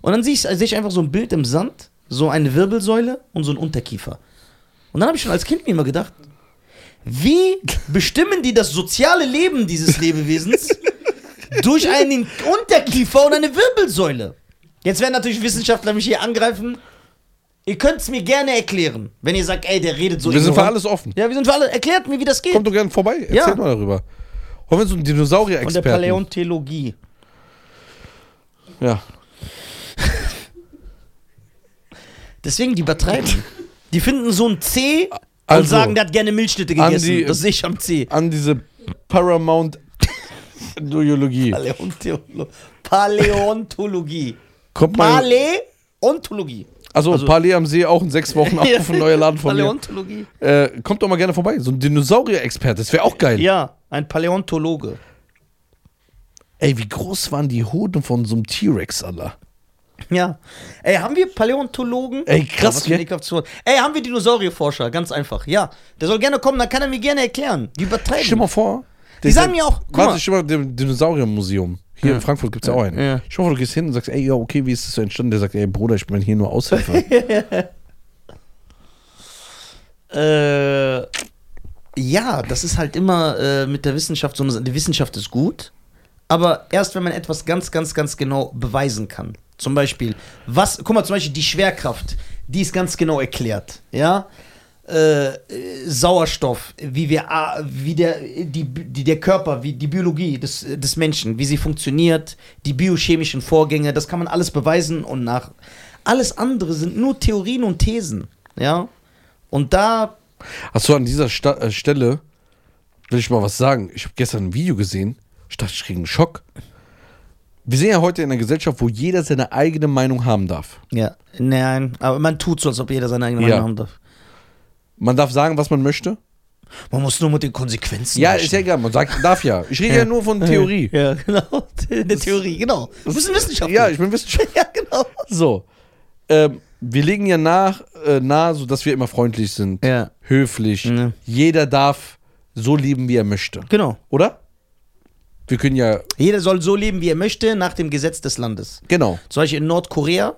Und dann sehe ich, sehe ich einfach so ein Bild im Sand, so eine Wirbelsäule und so ein Unterkiefer. Und dann habe ich schon als Kind mir immer gedacht, wie bestimmen die das soziale Leben dieses Lebewesens [laughs] durch einen Unterkiefer und eine Wirbelsäule? Jetzt werden natürlich Wissenschaftler mich hier angreifen. Ihr könnt es mir gerne erklären, wenn ihr sagt, ey, der redet so Wir sind für alles offen. Ja, wir sind für alle. Erklärt mir, wie das geht. Kommt doch gerne vorbei. Erzähl Ja. mal darüber. Wollen wir so einen Von der Dinosaurier-Experten? Paläontologie. Ja. [laughs] Deswegen, die übertreiben. Die finden so ein C und Also, sagen, der hat gerne Milchschnitte gegessen. die- das sehe ich am C. An diese Paramount. [laughs] Paläontolo Paläontologie. Kommt mal. Paläontologie. Also, also- Palais am See auch in sechs Wochen [laughs] auf ein neuer Laden von mir. Paläontologie. Äh, kommt doch mal gerne vorbei. So ein Dinosaurier-Experte, das wäre auch geil. Ja, ein Paläontologe. Ey, wie groß waren die Hoden von so einem T-Rex, Alter? Ja. Ey, haben wir Paläontologen? Ey, krass, ekelhaftes Wort. Ey, haben wir Dinosaurierforscher? Ganz einfach. Ja. Der soll gerne kommen, dann kann er mir gerne erklären. Die übertreiben. Stell mal vor. Die sagen mir auch, guck Warte, mal. stell mal, dem Dinosauriermuseum. Hier Ja. in Frankfurt gibt es ja auch einen. Ja. Mal vor, du gehst hin und sagst, ey, ja, okay, wie ist das so entstanden? Der sagt, ey, Bruder, ich bin hier nur Aushelfer. [laughs] Äh, ja, das ist halt immer äh, mit der Wissenschaft so eine, die Wissenschaft ist gut, aber erst wenn man etwas ganz, ganz, ganz genau beweisen kann. Zum Beispiel, was, guck mal, zum Beispiel die Schwerkraft, die ist ganz genau erklärt, ja. Äh, Sauerstoff, wie wir, wie der, die, die, der Körper, wie die Biologie des, des Menschen, wie sie funktioniert, die biochemischen Vorgänge, das kann man alles beweisen und nach. Alles andere sind nur Theorien und Thesen, ja. Und da Achso, an dieser Sta äh, Stelle will ich mal was sagen. Ich habe gestern ein Video gesehen. Ich dachte, ich kriege einen Schock. Wir sind ja heute in einer Gesellschaft, wo jeder seine eigene Meinung haben darf. Ja, nein, aber man tut so, als ob jeder seine eigene Ja. Meinung haben darf. Man darf sagen, was man möchte. Man muss nur mit den Konsequenzen. Ja, ist ja egal. Man sagt, darf ja. Ich rede ja, nur von Theorie. Ja, genau. Eine Theorie, genau. Du bist ein Wissenschaftler. Ja, ich bin Wissenschaftler. [laughs] ja, genau. So. Ähm, wir legen ja nach, äh, nahe, sodass wir immer freundlich sind, Ja. höflich. Ja. Jeder darf so leben, wie er möchte. Genau. Oder? Wir können ja, Jeder soll so leben, wie er möchte, nach dem Gesetz des Landes. genau. Zum Beispiel in Nordkorea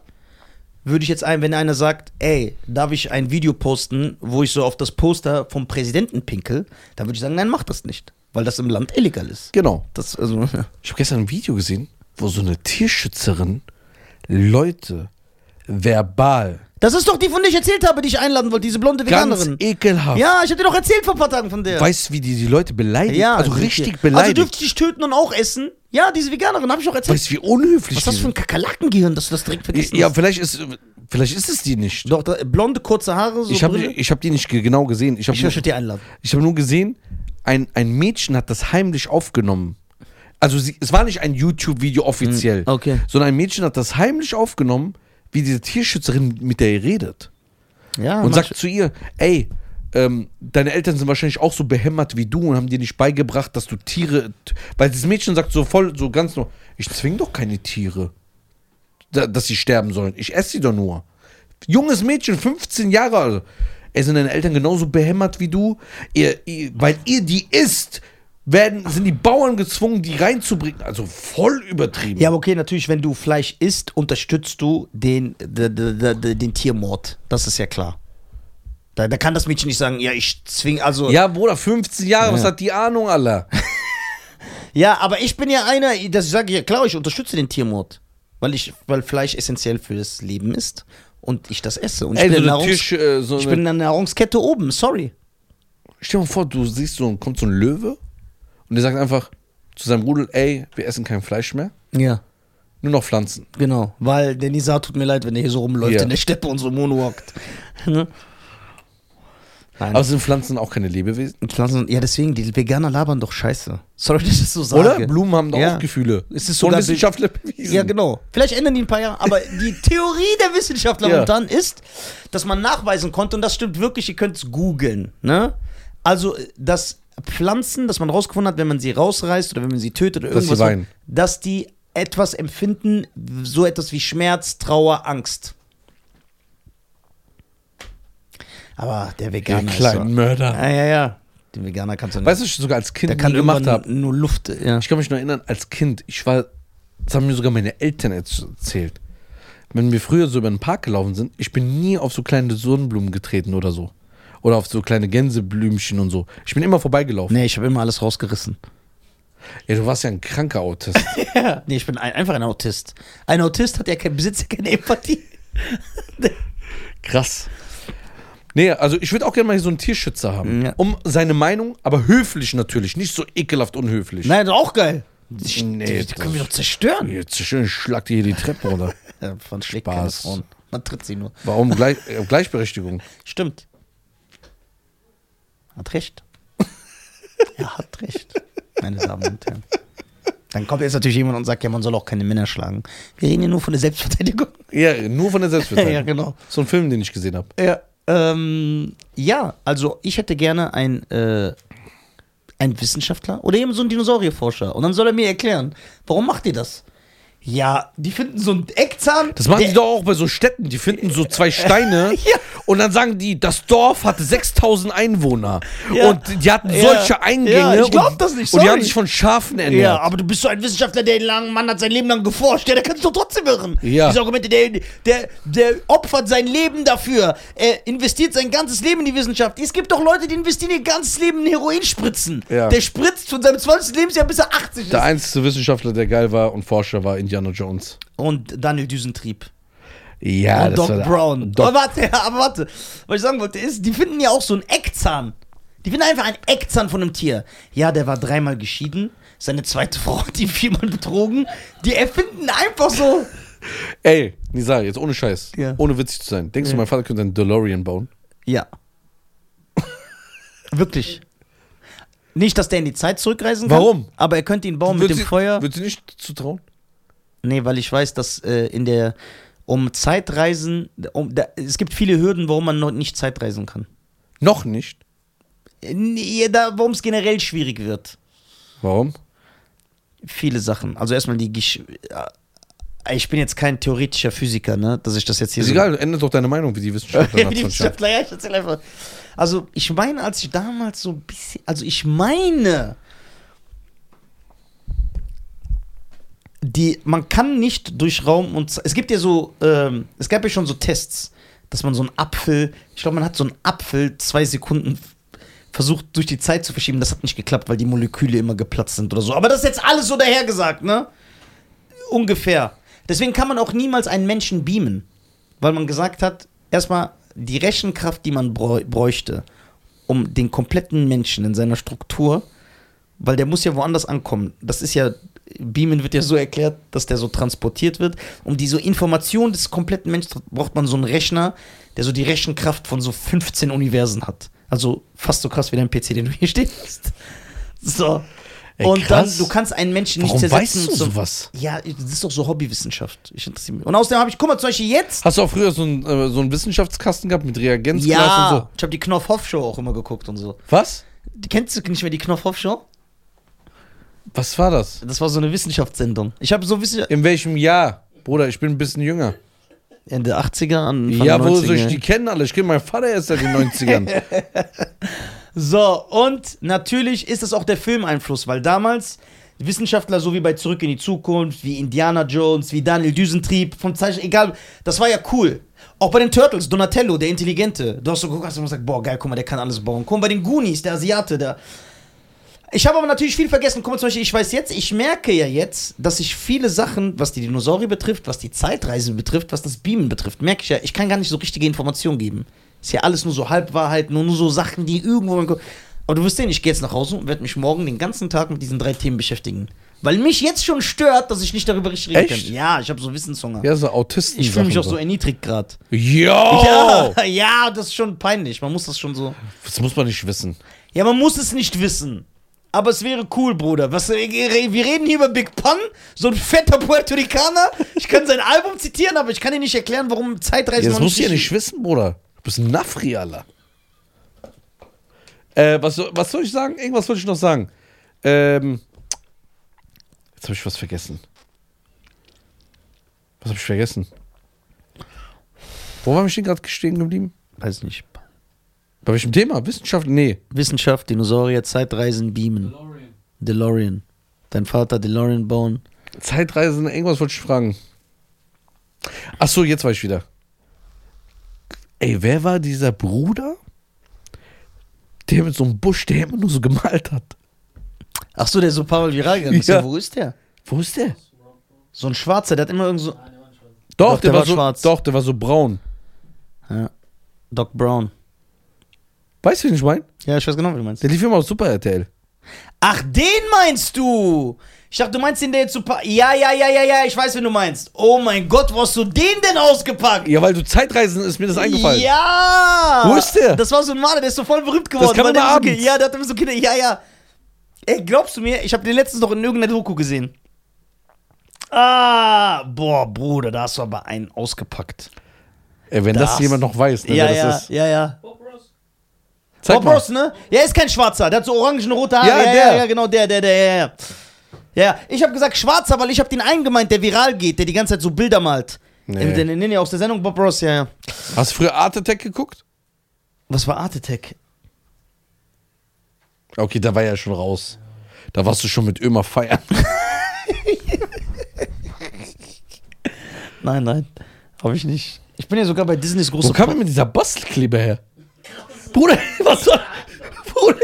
würde ich jetzt ein, wenn einer sagt, ey, darf ich ein Video posten, wo ich so auf das Poster vom Präsidenten pinkel, dann würde ich sagen, nein, mach das nicht. Weil das im Land illegal ist. Genau. Das, also, [laughs] ja. Ich habe gestern ein Video gesehen, wo so eine Tierschützerin Leute verbal das ist doch die, von der ich erzählt habe, die ich einladen wollte, diese blonde ganz Veganerin. ekelhaft. Ja, ich hab dir doch erzählt vor ein paar Tagen von der. Weißt du, wie die die Leute beleidigt? ja, also die- richtig Also beleidigt. dürfte ich dich töten und auch essen? Ja, diese Veganerin, habe ich doch erzählt. weißt du, wie unhöflich Was ist das für ein Kakerlakengehirn, dass du das direkt vergessen Ja, hast? vielleicht ist, vielleicht ist es die nicht. Doch, da, blonde, kurze Haare, so ich habe Brille. ich hab die nicht ge- genau gesehen. Ich habe Ich nur, möchte dir einladen. ich hab nur gesehen, ein, ein Mädchen hat das heimlich aufgenommen. Also sie, es war nicht ein YouTube-Video offiziell, Hm, okay. sondern ein Mädchen hat das heimlich aufgenommen, wie diese Tierschützerin mit der ihr redet. Ja, und sagt zu ihr, ey, ähm, deine Eltern sind wahrscheinlich auch so behämmert wie du und haben dir nicht beigebracht, dass du Tiere. Weil das Mädchen sagt so voll, so ganz nur, ich zwing doch keine Tiere, da, dass sie sterben sollen. Ich esse sie doch nur. Junges Mädchen, 15 Jahre alt. Ey, sind deine Eltern genauso behämmert wie du? Ihr, ihr, weil ihr die isst, werden, sind die Bauern gezwungen, die reinzubringen. Also voll übertrieben. Ja, aber okay, natürlich, wenn du Fleisch isst, unterstützt du den, d- d- d- d- den Tiermord. Das ist ja klar. Da, da kann das Mädchen nicht sagen, ja, ich zwing, also. Ja, Bruder, 15 Jahre, was Ja. hat die Ahnung, Alter? [laughs] Ja, aber ich bin ja einer, dass ich sage, ja klar, ich unterstütze den Tiermord. Weil, ich, weil Fleisch essentiell für das Leben ist und ich das esse. Und ich, Ey, bin, so in der eine Nahrungs Tisch, äh, so ich bin in der Nahrungskette oben, sorry. Stell dir mal vor, du siehst so, kommt so ein Löwe und der sagt einfach zu seinem Rudel, ey, wir essen kein Fleisch mehr, Ja, nur noch Pflanzen. genau. Weil der Nisa tut mir leid, wenn er hier so rumläuft Ja. in der Steppe und so moonwalkt. [laughs] ne? Nein. Aber sind Pflanzen auch keine Lebewesen? Und Pflanzen, ja, deswegen, die Veganer labern doch scheiße. Sorry, dass ich das so sage. Oder? Blumen haben doch Ja. auch Gefühle. Es ist Von sogar Wissenschaftler bewiesen. Ja, genau. Vielleicht ändern die ein paar Jahre. Aber [laughs] die Theorie der Wissenschaftler Ja. momentan ist, dass man nachweisen konnte, und das stimmt wirklich, ihr könnt es googeln, ne? Also, dass Pflanzen, dass man rausgefunden hat, wenn man sie rausreißt oder wenn man sie tötet oder Dass irgendwas, dass die etwas empfinden, so etwas wie Schmerz, Trauer, Angst. Aber der Veganer ist kleinen so, Mörder. Ja, ja, ja. Den Veganer kannst du nicht. Weißt du, was ich sogar als Kind der kann gemacht habe? nur Luft, ja. Ich kann mich noch erinnern, als Kind, ich war, das haben mir sogar meine Eltern erzählt. Wenn wir früher so über den Park gelaufen sind, ich bin nie auf so kleine Sonnenblumen getreten oder so. Oder auf so kleine Gänseblümchen und so. Ich bin immer vorbeigelaufen. Nee, ich habe immer alles rausgerissen. Ja, du warst ja ein kranker Autist. [laughs] Ja. Nee, ich bin ein, einfach ein Autist. Ein Autist hat ja kein, besitzt ja keine Empathie. [laughs] Krass. Nee, also ich würde auch gerne mal so einen Tierschützer haben. Ja. Um seine Meinung, aber höflich natürlich, nicht so ekelhaft unhöflich. Nein, das ist auch geil. Die, Nee, die, die können wir doch zerstören. Jetzt schön schlagt dir hier die Treppe runter. [laughs] Ja, von schlägt keine Spaß. Frauen. Man tritt sie nur. Warum Gleich, äh, Gleichberechtigung? Stimmt. Hat recht. [laughs] er hat recht, meine Damen und Herren. Dann kommt jetzt natürlich jemand und sagt, ja, man soll auch keine Männer schlagen. Wir reden ja nur von der Selbstverteidigung. Ja, nur von der Selbstverteidigung. [laughs] ja, genau. So ein Film, den ich gesehen habe. Ja, ähm, ja, also ich hätte gerne ein, äh, ein Wissenschaftler oder eben so ein Dinosaurierforscher. Und dann soll er mir erklären, warum macht ihr das? Ja, die finden so einen Eckzahn. Das machen die doch auch bei so Städten. Die finden so zwei [laughs] Steine Ja. und dann sagen die, das Dorf hatte 6000 Einwohner. Ja. Und die hatten Ja. solche Eingänge. Ja, ich glaub und, das nicht, Und die sorry. haben sich von Schafen ernährt. Ja, aber du bist so ein Wissenschaftler, der lang, Mann hat sein Leben lang geforscht. Ja, der kann sich doch trotzdem irren. Ja. Diese Argumente, der, der, der opfert sein Leben dafür. Er investiert sein ganzes Leben in die Wissenschaft. Es gibt doch Leute, die investieren ihr ganzes Leben in Heroinspritzen. Ja. Der spritzt von seinem 20. Lebensjahr bis er 80 ist. Der einzige Wissenschaftler, der geil war und Forscher, war Indiana Jones. Und Daniel Düsentrieb. Ja, und Doc war der- Brown. Doc, aber warte, [laughs] aber warte. Was ich sagen wollte, ist, die finden ja auch so einen Eckzahn. Die finden einfach einen Eckzahn von einem Tier. Ja, der war dreimal geschieden. Seine zweite [laughs] Frau hat ihn viermal betrogen. Die erfinden einfach so. [laughs] ey, Nisa, jetzt ohne Scheiß. Ja. Ohne witzig zu sein. Denkst Ja. du, mein Vater könnte einen DeLorean bauen? Ja. Wirklich. Nicht, dass der in die Zeit zurückreisen kann. Warum? Aber er könnte ihn bauen mit dem Würdest Feuer. Würdest du nicht zutrauen? Nee, weil ich weiß, dass äh, in der um Zeitreisen, um, da, es gibt viele Hürden, warum man noch nicht Zeitreisen kann. Noch nicht. Nee, da, warum es generell schwierig wird. Warum? Viele Sachen. Also erstmal die Gesch äh, Ich bin jetzt kein theoretischer Physiker, ne? Dass ich das jetzt hier Ist so. egal, ändert doch deine Meinung, wie die Wissenschaftler Wie [laughs] nach die 20 Jahren. Wissenschaftler, ja, ich erzähl einfach. Also, ich meine, als ich damals so ein bisschen. Also, ich meine. Die, man kann nicht durch Raum und Zeit. Es gibt ja so. Ähm, es gab ja schon so Tests, dass man so einen Apfel. Ich glaube, man hat so einen Apfel zwei Sekunden versucht durch die Zeit zu verschieben. Das hat nicht geklappt, weil die Moleküle immer geplatzt sind oder so. Aber das ist jetzt alles so dahergesagt, ne? Ungefähr. Deswegen kann man auch niemals einen Menschen beamen. Weil man gesagt hat, erstmal die Rechenkraft, die man bräu- bräuchte, um den kompletten Menschen in seiner Struktur, weil der muss ja woanders ankommen. Das ist ja, Beamen wird ja so erklärt, dass der so transportiert wird. Um diese Information des kompletten Menschen braucht man so einen Rechner, der so die Rechenkraft von so 15 Universen hat. Also fast so krass wie dein PC, den du hier stehen hast. So. Ey, und dann, du kannst einen Menschen nicht Warum zersetzen. weißt du zum- sowas? Ja, das ist doch so Hobbywissenschaft. Ich interessiere mich. Und außerdem habe ich, guck mal, zum Beispiel jetzt. Hast du auch früher so einen, äh, so einen Wissenschaftskasten gehabt mit Reagenzglas Ja, und so? ich habe die Knopf-Hoff-Show auch immer geguckt und so. Was? Kennst du nicht mehr die Knopf-Hoff-Show? Was war das? Das war so eine Wissenschaftssendung. Ich habe so Wissenschaft In welchem Jahr? Bruder, ich bin ein bisschen jünger. Ende 80er an Anfang ja, wo 90er. soll ich die kennen alle? Ich kenne meinen Vater erst seit den 90ern. [laughs] So, und natürlich ist es auch der Filmeinfluss, weil damals Wissenschaftler, so wie bei Zurück in die Zukunft, wie Indiana Jones, wie Daniel Düsentrieb, vom Zeichen, egal, das war ja cool. Auch bei den Turtles, Donatello, der Intelligente. Du hast so geguckt hast und gesagt, boah, geil, guck mal, der kann alles bauen. Guck mal, bei den Goonies, der Asiate, der. Ich habe aber natürlich viel vergessen. Guck mal, zum Beispiel, ich weiß jetzt, ich merke ja jetzt, dass ich viele Sachen, was die Dinosaurier betrifft, was die Zeitreise betrifft, was das Beamen betrifft, merke ich ja, ich kann gar nicht so richtige Informationen geben. Ist ja alles nur so Halbwahrheiten, nur, nur so Sachen, die irgendwo. Aber du wirst sehen, ich gehe jetzt nach Hause und werde mich morgen den ganzen Tag mit diesen drei Themen beschäftigen. Weil mich jetzt schon stört, dass ich nicht darüber richtig reden Echt? kann. Ja, ich habe so Wissenshunger. ja, so Autisten. ich fühle mich auch so erniedrigt gerade. Ja, [laughs] ja, das ist schon peinlich. Man muss das schon so. Das muss man nicht wissen. Ja, man muss es nicht wissen. Aber es wäre cool, Bruder. Was, wir reden hier über Big Pun, so ein fetter Puerto Ricaner. Ich kann sein Album zitieren, aber ich kann dir nicht erklären, warum Zeitreisen Ja, das musst du ja nicht wissen, Bruder. Du bist ein Nafri, Alter. Äh, was, soll- was soll ich sagen? Irgendwas wollte ich noch sagen. Ähm, jetzt habe ich was vergessen. Was habe ich vergessen? Wo war ich denn gerade stehen geblieben? Weiß nicht. Bei welchem Thema? Wissenschaft? Nee. Wissenschaft, Dinosaurier, Zeitreisen, Beamen. DeLorean. DeLorean. Dein Vater DeLorean bauen. Zeitreisen, irgendwas wollte ich fragen. Ach so, jetzt weiß ich wieder. Ey, wer war dieser Bruder, der mit so einem Busch, der immer nur so gemalt hat? Ach so, der so Paul viral gegangen ist. Ja. Ja. Wo ist der? Wo ist der? So ein Schwarzer, der hat immer irgend so. War. Doch, Doch, der, der war, war so, schwarz. Doch, der war so braun. Ja. Doc Brown. Weißt du, wen ich meine? Ja, ich weiß genau, wie du meinst. Der lief immer auf Super RTL. Ach, den meinst du? Ich dachte, du meinst den, der jetzt so. pa- Ja, ja, ja, ja, ja, ich weiß, wen du meinst. Oh mein Gott, wo hast du den denn ausgepackt? Ja, weil du Zeitreisen ist mir das eingefallen. Ja! Wo ist der? Das war so ein Mann, der ist so voll berühmt geworden. kam weil der immer so, abends. Ki- Ja, der hat immer so Kinder. Ja, ja. Ey, glaubst du mir, ich habe den letztens noch in irgendeiner Doku gesehen. Ah, boah, Bruder, da hast du aber einen ausgepackt. Ey, wenn das, Das- jemand noch weiß, ne, ja, wer ja, das ist. ja, ja. Ross. Zeig Bob. Ross, ne? Ja, ist kein Schwarzer. Der hat so orangen-rote Haare. Ja, Ja, ja, der. ja, genau, der, der, der, ja, ja. Ja, ich habe gesagt Schwarzer, weil ich habe den einen gemeint, der viral geht, der die ganze Zeit so Bilder malt. Nee. Den, den, den, aus der Sendung Bob Ross, ja, ja. Hast du früher Art Attack geguckt? Was war Art Attack? Okay, da war ja schon raus. Da warst du schon mit Ömer feiern. [laughs] Nein, nein, habe ich nicht. Ich bin ja sogar bei Disneys Wo große kam denn mit dieser Bastelkleber her? Bruder, [laughs] was soll. Bruder,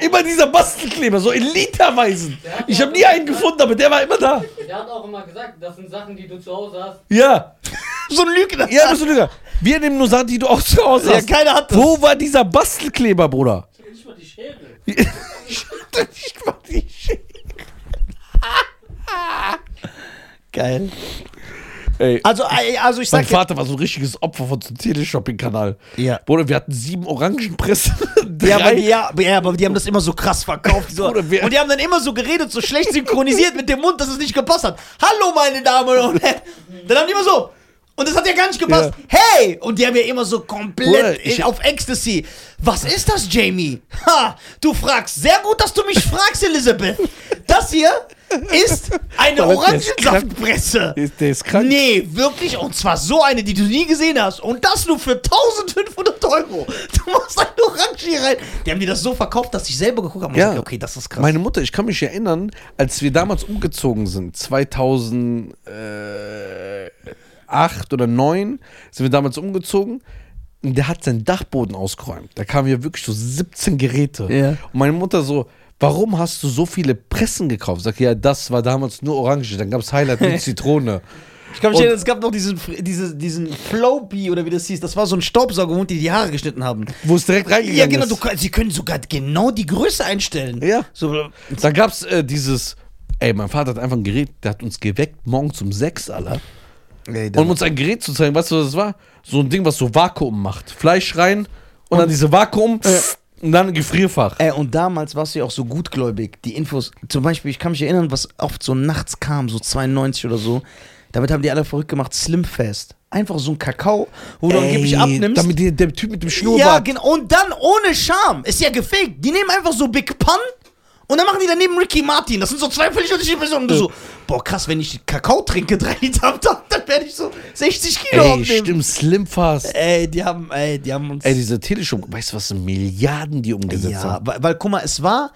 immer dieser Bastelkleber, so in Literweisen. Ich habe nie einen gefunden, aber der war immer da. Der hat auch immer gesagt, das sind Sachen, die du zu Hause hast. Ja, [laughs] so ein Lügner. ja, bist du Lüger. Wir nehmen nur Sachen, die du auch zu Hause Ja, hast. keiner hat das. Wo war dieser Bastelkleber, Bruder? Ich will nicht mal die Schere. [laughs] Ich hatte nicht mal die Schere. Geil. Ey, Also, also ich mein sag ja, Vater war so ein richtiges Opfer von so einem Teleshopping-Kanal. Ja. Bruder, wir hatten sieben Orangenpressen. [laughs] ja, aber die, ja, ja, aber die haben das immer so krass verkauft. So. Bruder, wer- und die haben dann immer so geredet, so schlecht synchronisiert mit dem Mund, dass es nicht gepasst hat. Hallo, meine Damen und Herren. Dann haben die immer so. Und das hat ja gar nicht gepasst. Hey! Und die haben ja immer so komplett ich- in, auf Ecstasy. Was ist das, Jamie? Ha! Du fragst. Sehr gut, dass du mich [laughs] fragst, Elisabeth. Das hier ist eine Orangensaftpresse. Der ist- der ist krank. Nee, wirklich. Und zwar so eine, die du nie gesehen hast. Und das nur für 1500 Euro. Du machst eine Orange hier rein. Die haben dir das so verkauft, dass ich selber geguckt habe Ja. gesagt, okay, das ist krass. Meine Mutter, ich kann mich erinnern, als wir damals umgezogen sind, 2008 oder 2009 sind wir damals umgezogen. Und der hat seinen Dachboden ausgeräumt. Da kamen ja wirklich so 17 Geräte. Ja. Und meine Mutter so, warum hast du so viele Pressen gekauft? Sag, ja, das war damals nur Orange. Dann gab es Highlight mit [laughs] Zitrone. ich kann mich erinnern, es gab noch diesen, diese, diesen Flowbee oder wie das hieß. Das war so ein Staubsaugerhund, die die Haare geschnitten haben. Wo es direkt reingegangen Ja, genau. ist. Du, sie können sogar genau die Größe einstellen. Ja. So, Da gab es äh, dieses, ey, mein Vater hat einfach ein Gerät, der hat uns geweckt morgens um sechs, Alter. Um uns ein Gerät zu zeigen, weißt du, was das war? So ein Ding, was so Vakuum macht. Fleisch rein und, dann diese Vakuum und dann ein Gefrierfach. Ey, und damals warst du ja auch so gutgläubig. Die Infos, zum Beispiel, ich kann mich erinnern, was oft so nachts kam, so 92 oder so. Damit haben die alle verrückt gemacht, Slimfest. Einfach so ein Kakao, wo du angeblich abnimmst. Damit die, der Typ mit dem ja, Schnurrbart. genau. Und dann ohne Scham. Ist ja gefaked. Die nehmen einfach so Big Pun und dann machen die daneben Ricky Martin. Das sind so zwei völlig unterschiedliche Personen. Und du so, boah, krass, wenn ich Kakao trinke, [laughs] drei Liter am Tag, dann werde ich so 60 Kilo Ey, aufnehmen. stimmt, Slimfast. Ey, die haben, ey, die haben uns. Ey, diese Teleshop, weißt du, was Milliarden die umgesetzt Ja, haben? weil, weil guck mal, es war,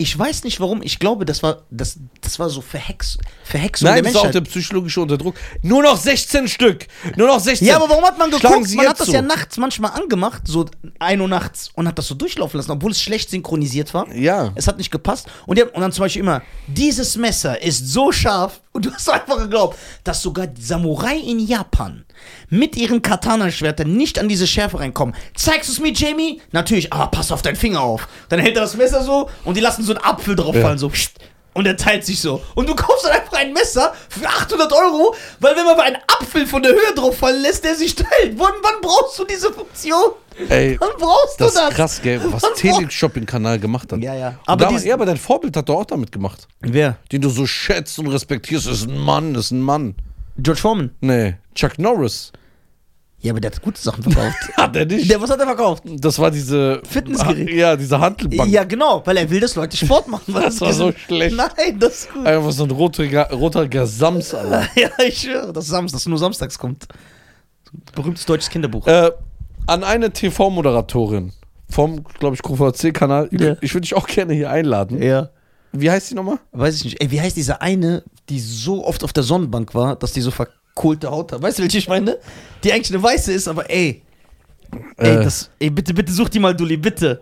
ich weiß nicht warum, ich glaube, das war, das, das war so Verhex, Verhexung Nein, der das ist auch Menschheit. der psychologische Unterdruck. Nur noch 16 Stück. Nur noch 16. ja, aber warum hat man Schlagen geguckt? Sie Man hat das zu. ja nachts manchmal angemacht, so 1 Uhr nachts, und hat das so durchlaufen lassen, obwohl es schlecht synchronisiert war. Ja. Es hat nicht gepasst. Und, die haben, und dann zum Beispiel immer, dieses Messer ist so scharf, und du hast einfach geglaubt, dass sogar die Samurai in Japan mit ihren Katana-Schwertern nicht an diese Schärfe reinkommen. Zeigst du es mir, Jamie? Natürlich, aber pass auf deinen Finger auf. Dann hält er das Messer so und die lassen so einen Apfel drauf Ja. fallen, so. pst. Und er teilt sich so. Und du kaufst dann einfach ein Messer für 800 Euro, weil wenn man mal einen Apfel von der Höhe drauf fallen lässt, der sich teilt. Wann, wann brauchst du diese Funktion? Ey, Wann brauchst das du das? ist krass, gell, was Teleshopping-Kanal gemacht hat. Ja, ja. Aber, damals, ja, aber dein Vorbild hat doch auch damit gemacht. Wer? Den du so schätzt und respektierst. Das ist ein Mann, das ist ein Mann. George Foreman. Nee, Chuck Norris. Ja, aber der hat gute Sachen verkauft. [laughs] Hat er nicht? der, was hat er verkauft? Das war diese. Fitnessgerät. Ja, diese Handelbank. Ja, genau, weil er will, dass Leute Sport machen. weil Das war so schlecht. Nein, das ist gut. Einfach so ein roter, roter Sams, [laughs] Alter. Ja, ich schwöre, das ist Samstag, das nur samstags kommt. Berühmtes deutsches Kinderbuch. äh, an eine TV-Moderatorin vom, glaube ich, QVC-Kanal. Ja. ich würde dich auch gerne hier einladen. ja. Wie heißt die nochmal? Weiß ich nicht. Ey, wie heißt diese eine, die so oft auf der Sonnenbank war, dass die so verkohlte Haut hat? Weißt du, welche ich meine? Die eigentlich eine weiße ist, aber ey. Ey, Äh. das, ey bitte, bitte such die mal, Dulli, bitte.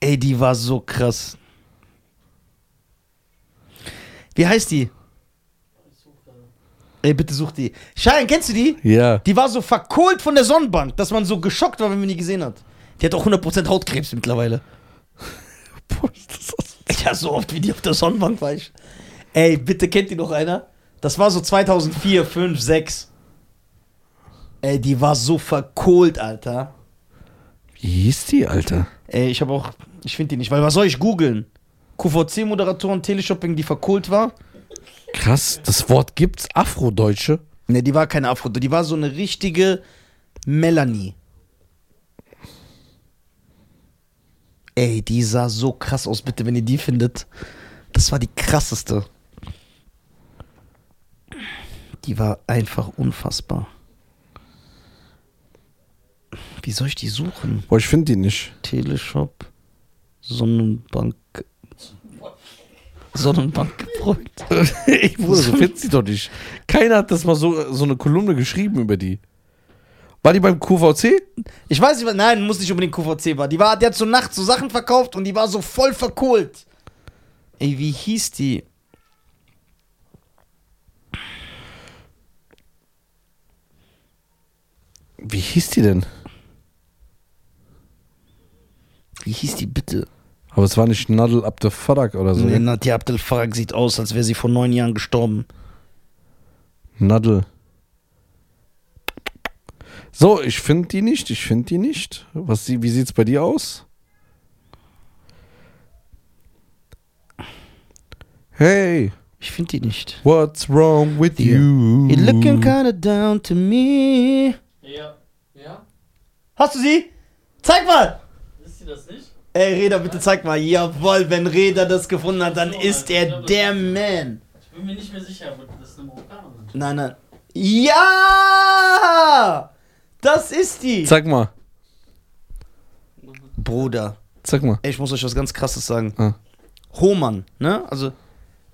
Ey, die war so krass. Wie heißt die? Ey, bitte such die. Schein, kennst du die? Ja. Die war so verkohlt von der Sonnenbank, dass man so geschockt war, wenn man die gesehen hat. Die hat auch 100% Hautkrebs mittlerweile. Boah, ist das aus- [laughs] Ja, so oft wie die auf der Sonnenbank war ich. Ey, bitte kennt die noch einer? Das war so 2004, 5, 6. Ey, die war so verkohlt, Alter. Wie hieß die, Alter? Ey, ich habe auch, ich finde die nicht, weil was soll ich googeln? QVC-Moderatorin, Teleshopping, die verkohlt war? Krass, das Wort gibt's, Afrodeutsche. Ne, die war keine Afro, die war so eine richtige Melanie. Ey, die sah so krass aus, bitte, wenn ihr die findet. Das war die krasseste. Die war einfach unfassbar. Wie soll ich die suchen? Boah, ich finde die nicht. Teleshop, Sonnenbank. Sonnenbank gefreut. [laughs] ich Bruder, so [laughs] findest sie doch nicht. Keiner hat das mal so, so eine Kolumne geschrieben über die. War die beim QVC? Ich weiß nicht, nein, muss nicht unbedingt QVC war. Die war, die hat so nachts so Sachen verkauft und die war so voll verkohlt. Ey, wie hieß die? Wie hieß die denn? Wie hieß die bitte? Aber es war nicht Nadel Abdel Fadak oder so. Nee, Nadia Abdel Farag sieht aus, als wäre sie vor neun Jahren gestorben. Nadel. So, ich finde die nicht. Ich finde die nicht. Was, sie- wie sieht's bei dir aus? Hey, Ich finde die nicht. what's wrong with Hier. you? You're looking kinda down to me. Ja. Ja? Hast du sie? Zeig mal! Wisst ihr das nicht? Ey, Reda, bitte zeig mal. Jawohl, wenn Reda das gefunden hat, dann ist er der Man. Ich bin mir nicht mehr sicher, aber das ist eine Marokkanerin. Nein, nein. Ja! Das ist die. Sag mal, Bruder. sag mal. Ey, ich muss euch was ganz krasses sagen. Ah. Hohmann, ne? Also,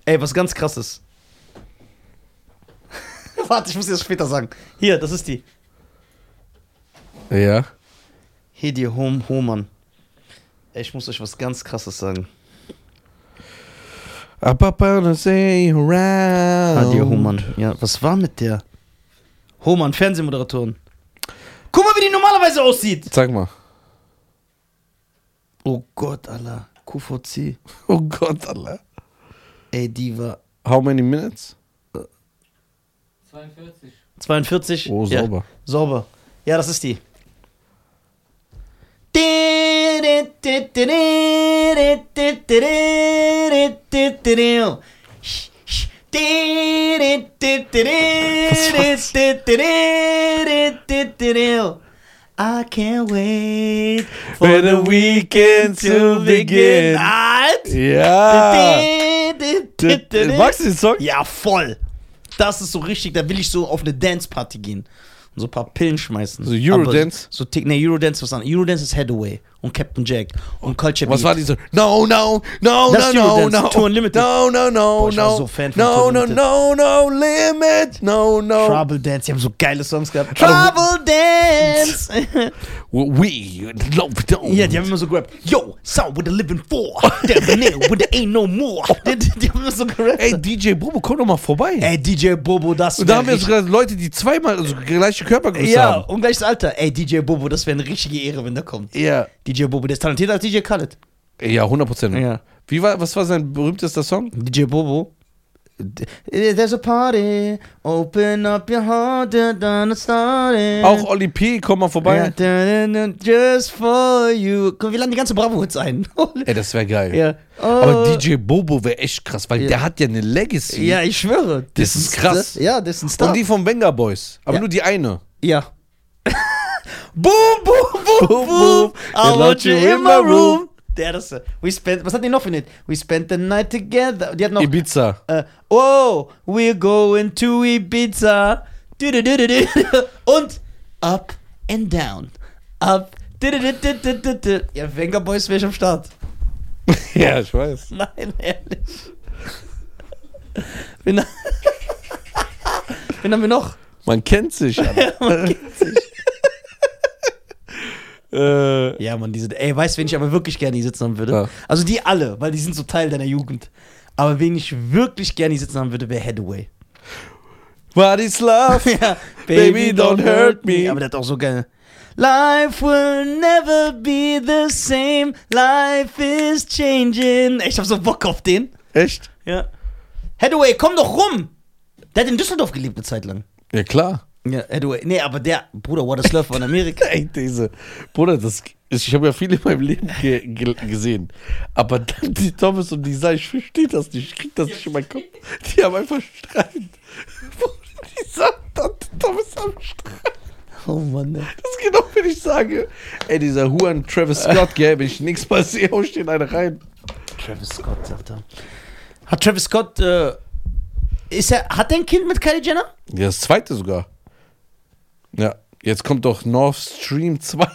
ey, was ganz krasses. [laughs] Warte, ich muss dir das später sagen. Hier, das ist die. Ja. Hier, die Hom Hohmann. Ey, ich muss euch was ganz krasses sagen. Up, up, on say around. Hadia Hohmann. Ja, was war mit der? Hohmann, Fernsehmoderatorin. Guck mal, wie die normalerweise aussieht. Sag mal. Oh Gott, Allah. QVC. Oh Gott, Allah. Ey, die war How many minutes? 42. 42. Oh, ja. sauber. Sauber. Ja, das ist die. I can't wait for For the weekend to begin. Alt. Ja. Magst du den Song? Ja, voll. Das ist so richtig, da will ich so auf eine Dance-Party gehen. Und so ein paar Pillen schmeißen. So Eurodance? Aber So, so, ne, Eurodance was an. Eurodance ist Hathaway und Captain Jack und Culture Was Beat. war die so? No, no, no, Das no, no, Eurodance, no. Tour Unlimited. No, no, no, Boah, ich war no. so Fan von no, no, no, no, limit. No, no. Trouble Dance, die haben so geile Songs gehabt. Trouble Dance! [laughs] We love don't. ja, die haben immer so gerappt. Yo, so what they living for? They're the nail, when there ain't no more. [laughs] Die, die, haben immer so gerappt. Ey, DJ Bobo, komm doch mal vorbei. Ey, DJ Bobo, das Und da haben wir sogar Leute, die zweimal also gleiche Körpergröße Ja, haben. und gleiches Alter. Ey, DJ Bobo, das wäre eine richtige Ehre, wenn der kommt. Ja. DJ Bobo, der ist talentierter als DJ Khaled. Ja, 100 Prozent. Ja. Wie war, was war sein berühmtester Song? DJ Bobo. There's a party, open up your heart, done starting. Auch Oli P, komm mal vorbei. Just for you. Komm, wir laden die ganze Bravo-Hits ein. [laughs] Ey, das wäre geil. ja. Aber Oh. DJ Bobo wäre echt krass, weil Ja. der hat ja eine Legacy. Ja, ich schwöre. Das ist krass. Ja, das ist ein Star. Und die von Venga Boys. Aber Ja. nur die eine. ja. [laughs] boom, boom, boom, boom. boom. I want you in my room. Der das. We spent, was hat die noch für nicht? We spent the night together. Die hat noch. Ibiza. Äh, oh, we're going to Ibiza. Du, du, du. [laughs] Und up and down. Up. Ja, Wenger Boys wäre ich am Start. [laughs] ja, ich weiß. Nein, ehrlich. Wen, [laughs] wen haben wir noch? Man kennt sich. Alter. Man kennt sich. Äh, Ja, man, diese. Ey, weißt du, wen ich aber wirklich gerne hier sitzen haben würde? Ja. Also die alle, weil die sind so Teil deiner Jugend. Aber wen ich wirklich gerne hier sitzen haben würde, wäre Hathaway. What is love? [laughs] Ja, Baby, don't hurt me. Aber der hat auch so geil. Life will never be the same. Life is changing. Ich hab so Bock auf den. Echt? Ja. Hathaway, komm doch rum. Der hat in Düsseldorf gelebt eine Zeit lang. Ja, klar. Ja, Hathaway. Nee, aber der, Bruder, What is Love in Amerika. [laughs] Ey, diese. Bruder, das, ich habe ja viel in meinem Leben ge ge gesehen. Aber dann die Thomas und die Sei, ich verstehe das nicht. Ich krieg das nicht in meinen Kopf. Die haben einfach Streit. [laughs] Die sagt dann Thomas am Streit. Oh Mann, ey. Das ist genau, wenn ich sage, ey, dieser Huan Travis Scott, gell, wenn ich nichts mal sehe, hau ich den eine rein. Travis Scott, sagt er. Hat Travis Scott, äh, ist er, hat er ein Kind mit Kylie Jenner? Ja, das zweite sogar. Ja, jetzt kommt doch Nord Stream 2.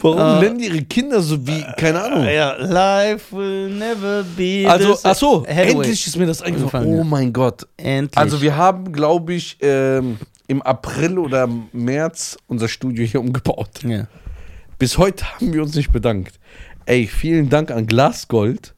Warum nennen die ihre Kinder so wie, keine Ahnung. Ja, life will never be Also, the ach so, Hathaway. endlich ist mir das eingefallen. Oh mein Gott. Endlich. Also wir haben, glaube ich, ähm, im April oder März unser Studio hier umgebaut. ja. Bis heute haben wir uns nicht bedankt. Ey, vielen Dank an Glasgold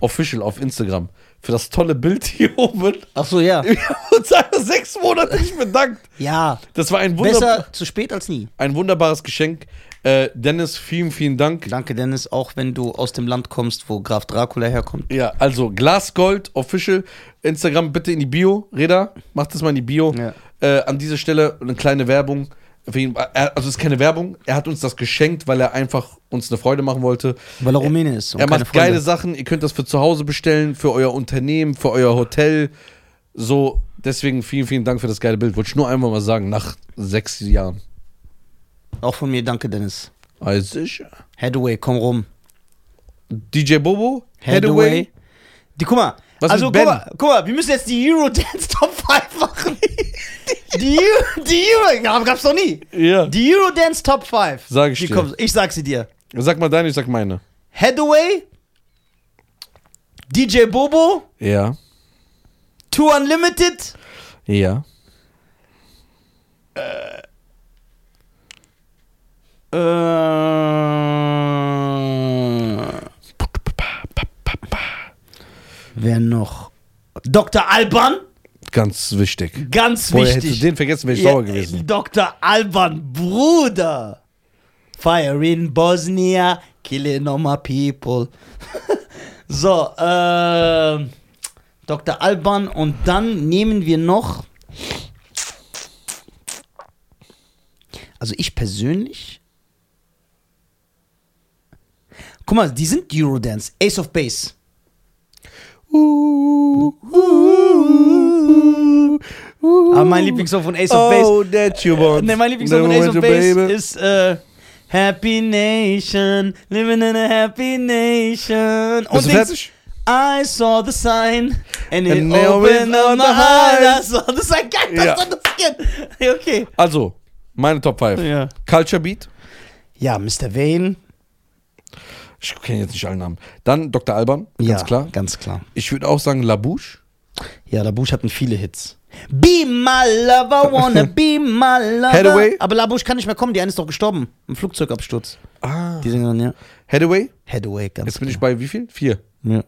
Official auf Instagram für das tolle Bild hier oben. Ach so, ja. [laughs] Wir haben uns sechs Monate nicht bedankt. [laughs] Ja. Das war ein, wunderbar Besser zu spät als nie. ein wunderbares Geschenk. Äh, Dennis, vielen, vielen Dank. Danke, Dennis, auch wenn du aus dem Land kommst, wo Graf Dracula herkommt. Ja, also Glasgold Official Instagram bitte in die Bio. Reda, mach das mal in die Bio. Ja. Äh, an dieser Stelle eine kleine Werbung. Also es ist keine Werbung. Er hat uns das geschenkt, weil er einfach uns eine Freude machen wollte. Weil er Rumäne ist. er macht geile Sachen. Ihr könnt das für zu Hause bestellen, für euer Unternehmen, für euer Hotel. So, deswegen vielen, vielen Dank für das geile Bild. Wollte ich nur einmal mal sagen, nach sechs Jahren. Auch von mir, danke, Dennis. Also sicher. Hathaway, komm rum. DJ Bobo, Hathaway. Die, guck mal. Was also, guck mal, guck mal, wir müssen jetzt die Eurodance Top 5 machen. [laughs] die, Euro, die Euro, ja, gab's noch nie. Ja. Die Eurodance Top 5. Sag ich die dir. Kommt, ich sag sie dir. Sag mal deine, ich sag meine. Hathaway, DJ Bobo, Ja. Two Unlimited, Ja. äh, wer noch? Dr. Alban, Ganz wichtig. ganz hättest wichtig. du den vergessen, wäre ich Ja, sauer gewesen. Dr. Alban, Bruder. Fire in Bosnia, killing all my people. [laughs] so, ähm, Dr. Alban und dann nehmen wir noch. Also ich persönlich. Guck mal, die sind Eurodance. Ace of Base. Aber mein Lieblingssong von Ace of Base. Oh, that you want. Ne, mein Lieblingssong von Never Ace of Base baby. ist äh, Happy Nation, living in a happy nation. Bist du fertig? I saw the sign and it And opened up my eyes. I saw the sign. Geil, das Ja. das. [laughs] Okay. Also, meine Top 5. Ja. Culture Beat. Ja, Mr. Vane. Ich kenne jetzt nicht alle Namen. Dann Dr. Alban, ganz ja, klar. Ganz klar. Ich würde auch sagen La Bouche. Ja, Labouche hatten viele Hits. Be my lover, wanna [laughs] be my lover. Hathaway? Aber Labouche kann nicht mehr kommen, die eine ist doch gestorben. Im Flugzeugabsturz. Ah. Die Sängerin, ja. Hathaway. Hathaway, ganz Jetzt bin ich klar. bei wie viel? Vier. Ja.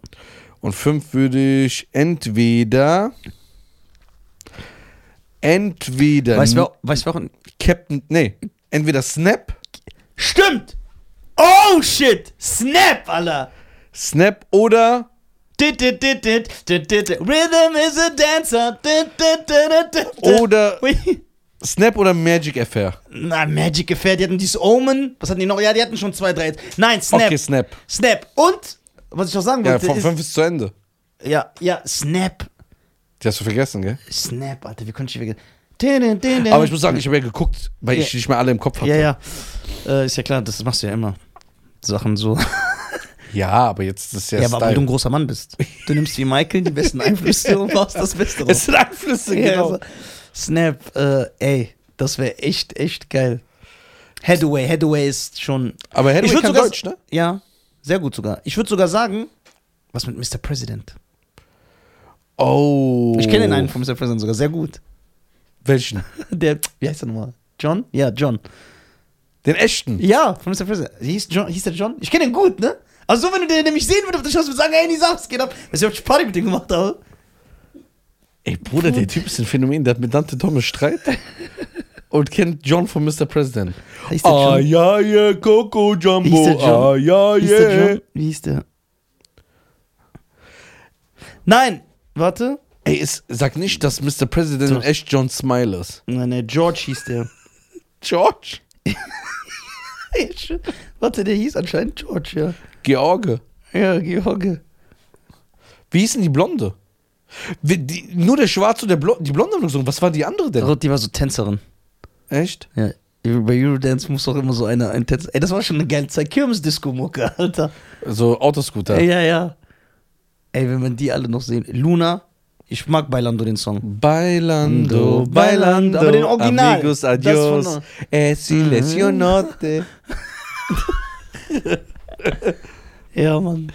Und fünf würde ich entweder. Entweder. Weißt du, wer- weißt du, Captain. Nee. Entweder Snap. Stimmt! Oh shit! Snap, Alter! Snap oder. Dit, dit, dit, dit, dit, dit, dit. Rhythm is a dancer. Dit, dit, dit, dit, dit. Oder. Snap oder Magic Affair. Na, Magic Affair, die hatten dieses Omen. Was hatten die noch? Ja, die hatten schon zwei, drei. Nein, Snap. Okay, Snap. Snap. Und, was ich noch sagen Ja, wollte, von ist, fünf ist zu Ende. ja, ja, Snap. Die hast du vergessen, gell? Snap, Alter, wie konnte ich vergessen? Aber ich muss sagen, ich habe ja geguckt, weil Ja. ich nicht mehr alle im Kopf hatte. Ja, ja. Äh, ist ja klar, das machst du ja immer. Sachen so. Ja, aber jetzt ist ja, Ja, aber weil du ein großer Mann bist. Du nimmst wie Michael die besten Einflüsse und machst das Beste draus. [laughs] es sind Einflüsse, Ja, genau. also, Snap, äh, ey, das wäre echt, echt geil. Hathaway, Hathaway ist schon. Aber Hathaway kann sogar, Deutsch, ne? Ja, sehr gut sogar. Ich würde sogar sagen, was mit Mr. President? Oh. Ich kenne den einen von Mr. President sogar sehr gut. Welchen? [laughs] Der, wie heißt der nochmal? John? Ja, John. Den echten. Ja, von Mr. President. Hieß, John, hieß der John? Ich kenne ihn gut, ne? Also, wenn du den nämlich sehen würdest auf der Straße, würdest du sagen, ey, Nisa, was geht ab? Weißt du, ob ich Party mit dem gemacht habe? Ey, Bruder, der Typ ist ein Phänomen, der hat mit Dante Thomas Streit [laughs] und kennt John von Mr. President. Hieß der Ah, John? ja, ja, Coco Hieß Jumbo. der John? Ah, ja, Wie hieß der ja. John? Wie hieß der? Nein, warte. Ey, ist, sag nicht, dass Mr. President echt John Smile ist. Nein, nein, George hieß der. [laughs] George? [laughs] warte, der hieß anscheinend George, ja. George. Ja, George. Wie hieß denn die Blonde? Wie, die, nur der Schwarze und der Blonde, die Blonde haben gesungen. Was war die andere denn? Die war so Tänzerin. Echt? Ja. Bei Eurodance muss doch immer so eine ein Tänzer. Ey, das war schon eine geile Zeit. Kirmes-Disco-Mucke, Alter. So Autoscooter. Ey, ja, ja. Ey, wenn man die alle noch sehen. Luna, ich mag Bailando den Song. Bailando, Bailando. Aber den Original. Amigos, adios. Es lesionote. Ja, Mann.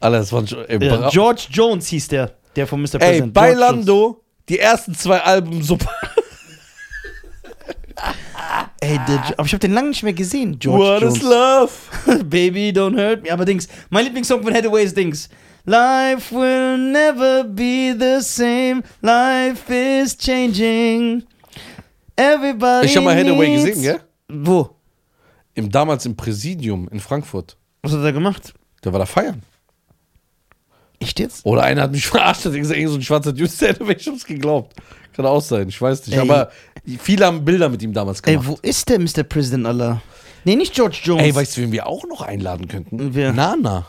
Alter, das waren schon. Ey, Ja, George Jones hieß der. Der von Mr. ey President. George Bailando, die ersten zwei Alben super. [laughs] Ey, der, aber ich habe den lange nicht mehr gesehen, George What Jones. is love? [laughs] Baby, don't hurt me. Aber Dings, mein Lieblingssong von Hathaway ist Dings. Life will never be the same. Life is changing. Everybody. Ich hab mal Hathaway gesehen, gell? Wo? Im, damals im Präsidium in Frankfurt. Was hat er gemacht? Der war da feiern. Echt jetzt? Oder einer hat mich [laughs] verarscht, hat gesagt, irgend so ein schwarzer Dude, der hätte ich hab's geglaubt. Kann auch sein, ich weiß nicht. Ey. Aber viele haben Bilder mit ihm damals Ey, gemacht. wo ist der Mr. President, Allah? Nee, nicht George Jones. Ey, weißt du, wen wir auch noch einladen könnten? Wer? Nana.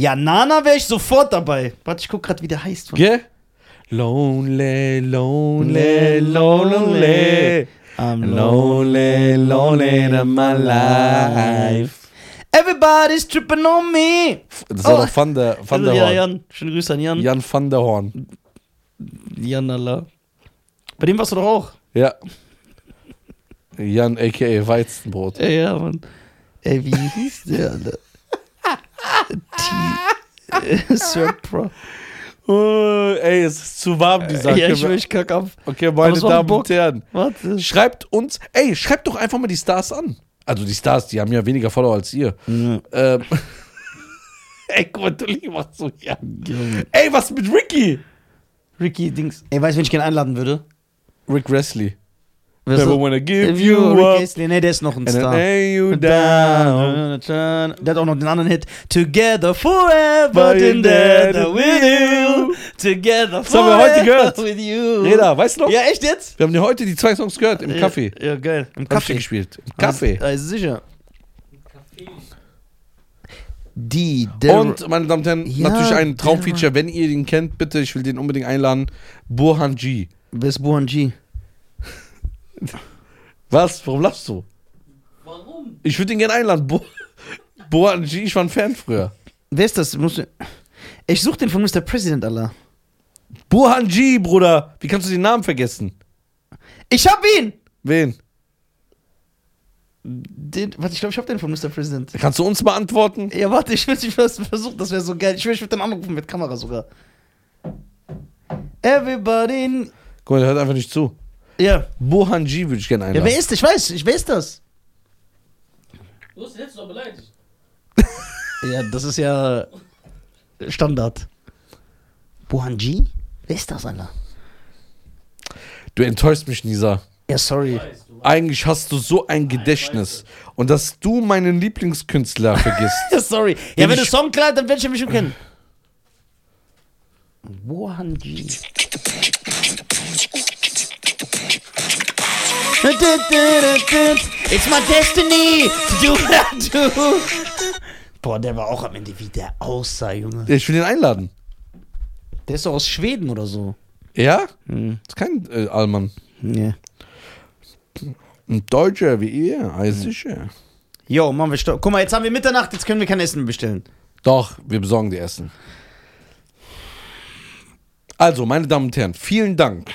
Ja, Nana wäre ich sofort dabei. Warte, ich guck grad, wie der heißt. Gell? Lonely, lonely, lonely. I'm Lonely, lonely in my life. Everybody's tripping on me. Das war Oh. doch Van der, Van der ja, Horn. Jan. Schöne Grüße an Jan. Jan van der Horn. Jan, Allah. Bei dem warst du doch auch. Ja. Jan, a.k.a. Weizenbrot. Ey, ja, Mann. Ey, wie hieß der, Alter? Sir Pro. Oh, ey, es ist zu warm, die Sache. Ja, ich will, ich kack ab. okay, meine Damen Bock. und Herren. Warte. Schreibt uns, ey, schreibt doch einfach mal die Stars an. Also die Stars, die haben ja weniger Follower als ihr. Ähm, [laughs] ey, guck mal, Dulli macht so, ja. Ey, was mit Ricky? Ricky Dings. Ey, weißt du, wen ich gerne einladen würde? Rick Wesley. Ist Never das? wanna give you Rick up. Astley. Nee, der ist noch ein And Star. lay you down. Der hat auch noch den anderen Hit. Together forever, together with you. Together Das haben wir heute gehört. with you. Reda, weißt du noch? Ja, echt jetzt? Wir haben dir heute die zwei Songs gehört im Café. Ja, geil. Im Hab ich dir Kaffee. gespielt. Im Café. Also, sicher. Kaffee. Die, der. Und, meine Damen und Herren, Ja, natürlich ein Traumfeature. Wenn ihr den kennt, bitte, ich will den unbedingt einladen. Burhan G. Wer ist Bohan G? Was? Warum lachst du? Warum? Ich würde ihn gerne einladen. Bo Burhan G, ich war ein Fan früher. Wer ist das? Muss, ich such den von Mr. President, Allah. Burhan G, Bruder. Wie kannst du den Namen vergessen? Ich hab ihn! Wen? Den, warte, ich glaube, ich hab den von Mr. President. Kannst du uns beantworten? Ja, warte, ich will ich will das versuchen, das wäre so geil. Ich will, ich würde den anrufen mit Kamera sogar. Everybody. in- Guck mal, der hört einfach nicht zu. Ja. Burhan G würde ich gerne Ja, einladen. wer ist das? Ich weiß, ich weiß das. Du hast jetzt doch beleidigt. Ja, das ist ja Standard. Bohan G? Wer ist das, Alter? du enttäuschst mich, Nisa. Ja, sorry. Eigentlich hast du so ein Gedächtnis. Und dass du meinen Lieblingskünstler vergisst. [laughs] Ja, sorry. Ja, wenn du Song klar, dann werde ich ihn schon kennen. Bohan G. It's my destiny to do what I do. Boah, der war auch am Ende, wie der aussah, Junge. ich will den einladen. Der ist doch aus Schweden oder so. Ja? Hm. ist kein äh, Allmann. Ja. Ein Deutscher wie ihr, also sicher. Jo, machen wir Stopp. Guck mal, jetzt haben wir Mitternacht, jetzt können wir kein Essen bestellen. Doch, wir besorgen dir Essen. Also, meine Damen und Herren, vielen Dank,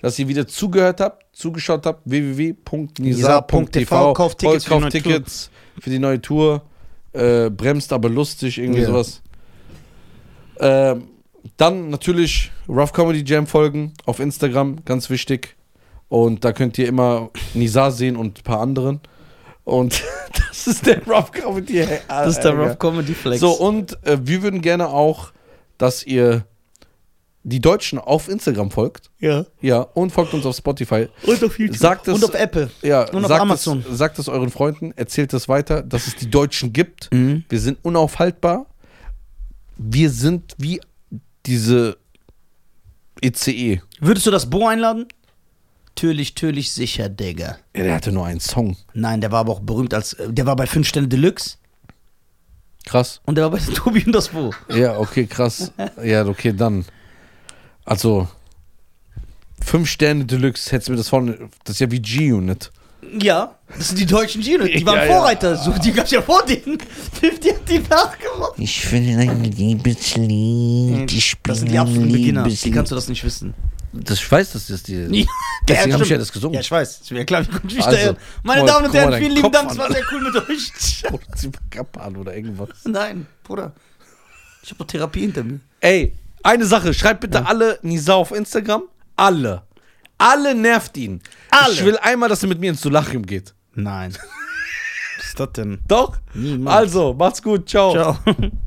dass ihr wieder zugehört habt, zugeschaut habt. www.nisa.tv. Nisa.tv, kauft Tickets für die Tickets für die neue Tour. Äh, bremst aber lustig, irgendwie Ja. sowas. Ähm, dann natürlich Rough Comedy Jam folgen auf Instagram, ganz wichtig. Und da könnt ihr immer Nisa sehen und ein paar anderen. Und [laughs] das ist der Rough Comedy. Das ist der Rough Comedy Flex. So, und äh, wir würden gerne auch, dass ihr die Deutschen auf Instagram folgt. ja. Ja, und folgt uns auf Spotify. Und auf YouTube. Sagt es, und auf Apple. Ja, Und auf sagt Amazon. Es, sagt es euren Freunden, erzählt es weiter, dass es die Deutschen gibt. Mhm. Wir sind unaufhaltbar. Wir sind wie diese E ECE. Würdest du das Bo einladen? Natürlich, natürlich, sicher, Digga. Ja, der hatte nur einen Song. Nein, der war aber auch berühmt als. äh, Der war bei 5 Sterne Deluxe Krass. und der war bei [laughs] Tobi und das Bo. Ja, okay, krass. ja, okay, dann. Also, fünf Sterne Deluxe, hättest du mir das vorne. Das ist ja wie G-Unit. Ja, das sind die deutschen Gino. Die [laughs] waren Ja, ja. Vorreiter. So, die gab's ja vor denen. 50 [laughs] hat die nachgemacht. Ich will ein Liebeslied. Ich Das sind die absoluten Beginner. Wie kannst du das nicht wissen? Das, ich weiß, dass das die. [laughs] Ja, Deswegen habe ich ja das gesungen. Ja, ich weiß. Ist mir klar, wie gut ich Also, da Meine mal- Damen und Herren, vielen lieben Kopf Dank. Es war sehr cool mit euch. An oder irgendwas. Nein, Bruder. Ich habe doch Therapie hinter mir. Ey, eine Sache, schreibt bitte alle Nisa auf Instagram. Alle. Alle nervt ihn. Alle. Ich will einmal, dass er mit mir ins Solarium geht. Nein. [laughs] Was ist das denn? Doch? Niemals. Also, macht's gut. Ciao. Ciao. [laughs]